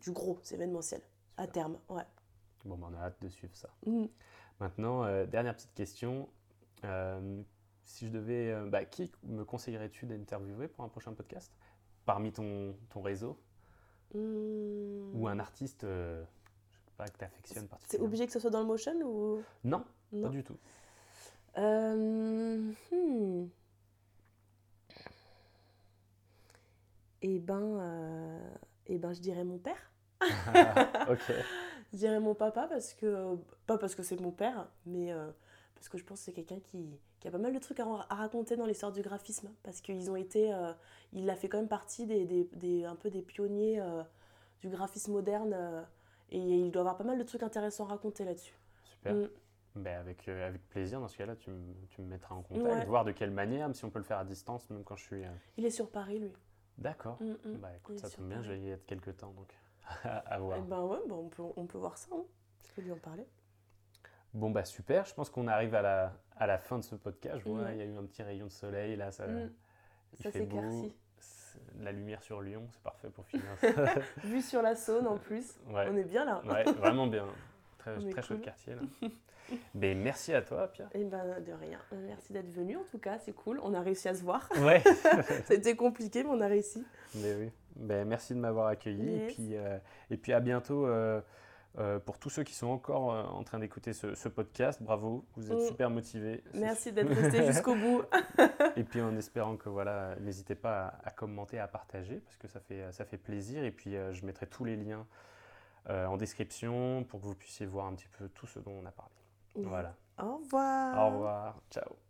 S2: du gros événementiel, à terme. Ouais.
S1: Bon, bah, on a hâte de suivre ça.
S2: Mm.
S1: Maintenant, euh, dernière petite question. Euh, si je devais. bah, qui me conseillerais-tu d'interviewer pour un prochain podcast Parmi ton, ton réseau?
S2: Mm.
S1: Ou un artiste pas, que tu affectionnes
S2: C'est
S1: particulièrement
S2: obligé que ce soit dans le motion ou?
S1: Non,
S2: non
S1: pas du tout.
S2: Euh, hmm. Eh ben, euh, eh ben, je dirais mon père.
S1: ok.
S2: Je dirais mon papa parce que pas parce que c'est mon père, mais euh, parce que je pense que c'est quelqu'un qui, qui a pas mal de trucs à, à raconter dans l'histoire du graphisme parce qu'ils ont été, euh, il a fait quand même partie des, des, des- un peu des pionniers euh, du graphisme moderne et il doit avoir pas mal de trucs intéressants à raconter là-dessus.
S1: Super.
S2: Mm.
S1: Ben, avec, euh, avec plaisir, dans ce cas-là, tu, me- tu me mettras en contact,
S2: Ouais.
S1: voir de quelle manière, même si on peut le faire à distance, même quand je suis. euh,
S2: Il est sur Paris lui.
S1: D'accord.
S2: Mm, mm.
S1: Bah écoute,
S2: Il
S1: ça tombe bien, je vais y être quelques temps, donc à voir.
S2: Eh ben ouais, ben on, peut, on peut voir ça. hein. Je peux lui en parler.
S1: Bon bah super, je pense qu'on arrive à la, à la fin de ce podcast. Je vois,
S2: Ouais.
S1: il y a eu un petit rayon de soleil, là, ça,
S2: Mm.
S1: il
S2: Ça
S1: fait beau. La lumière sur Lyon, c'est parfait pour finir.
S2: Vue sur la Saône en plus.
S1: ouais.
S2: On est bien là.
S1: ouais, vraiment bien. Très, très chouette
S2: cool.
S1: quartier là. Ben, merci à toi, Pierre.
S2: Eh ben de rien. Merci d'être venu en tout cas, c'est cool. On a réussi à se voir.
S1: Ouais,
S2: C'était compliqué, mais on a réussi.
S1: mais oui. Ben, merci de m'avoir accueilli. Et, puis, euh, et puis à bientôt. euh, euh, pour tous ceux qui sont encore euh, en train d'écouter ce, ce podcast, bravo, vous êtes
S2: Mm.
S1: super motivés.
S2: Merci d'être resté jusqu'au bout.
S1: Et puis en espérant que voilà, n'hésitez pas à, à commenter, à partager parce que ça fait, ça fait plaisir. Et puis euh, je mettrai tous les liens en description pour que vous puissiez voir un petit peu tout ce dont on a parlé. Voilà.
S2: Au revoir.
S1: Au revoir. Ciao.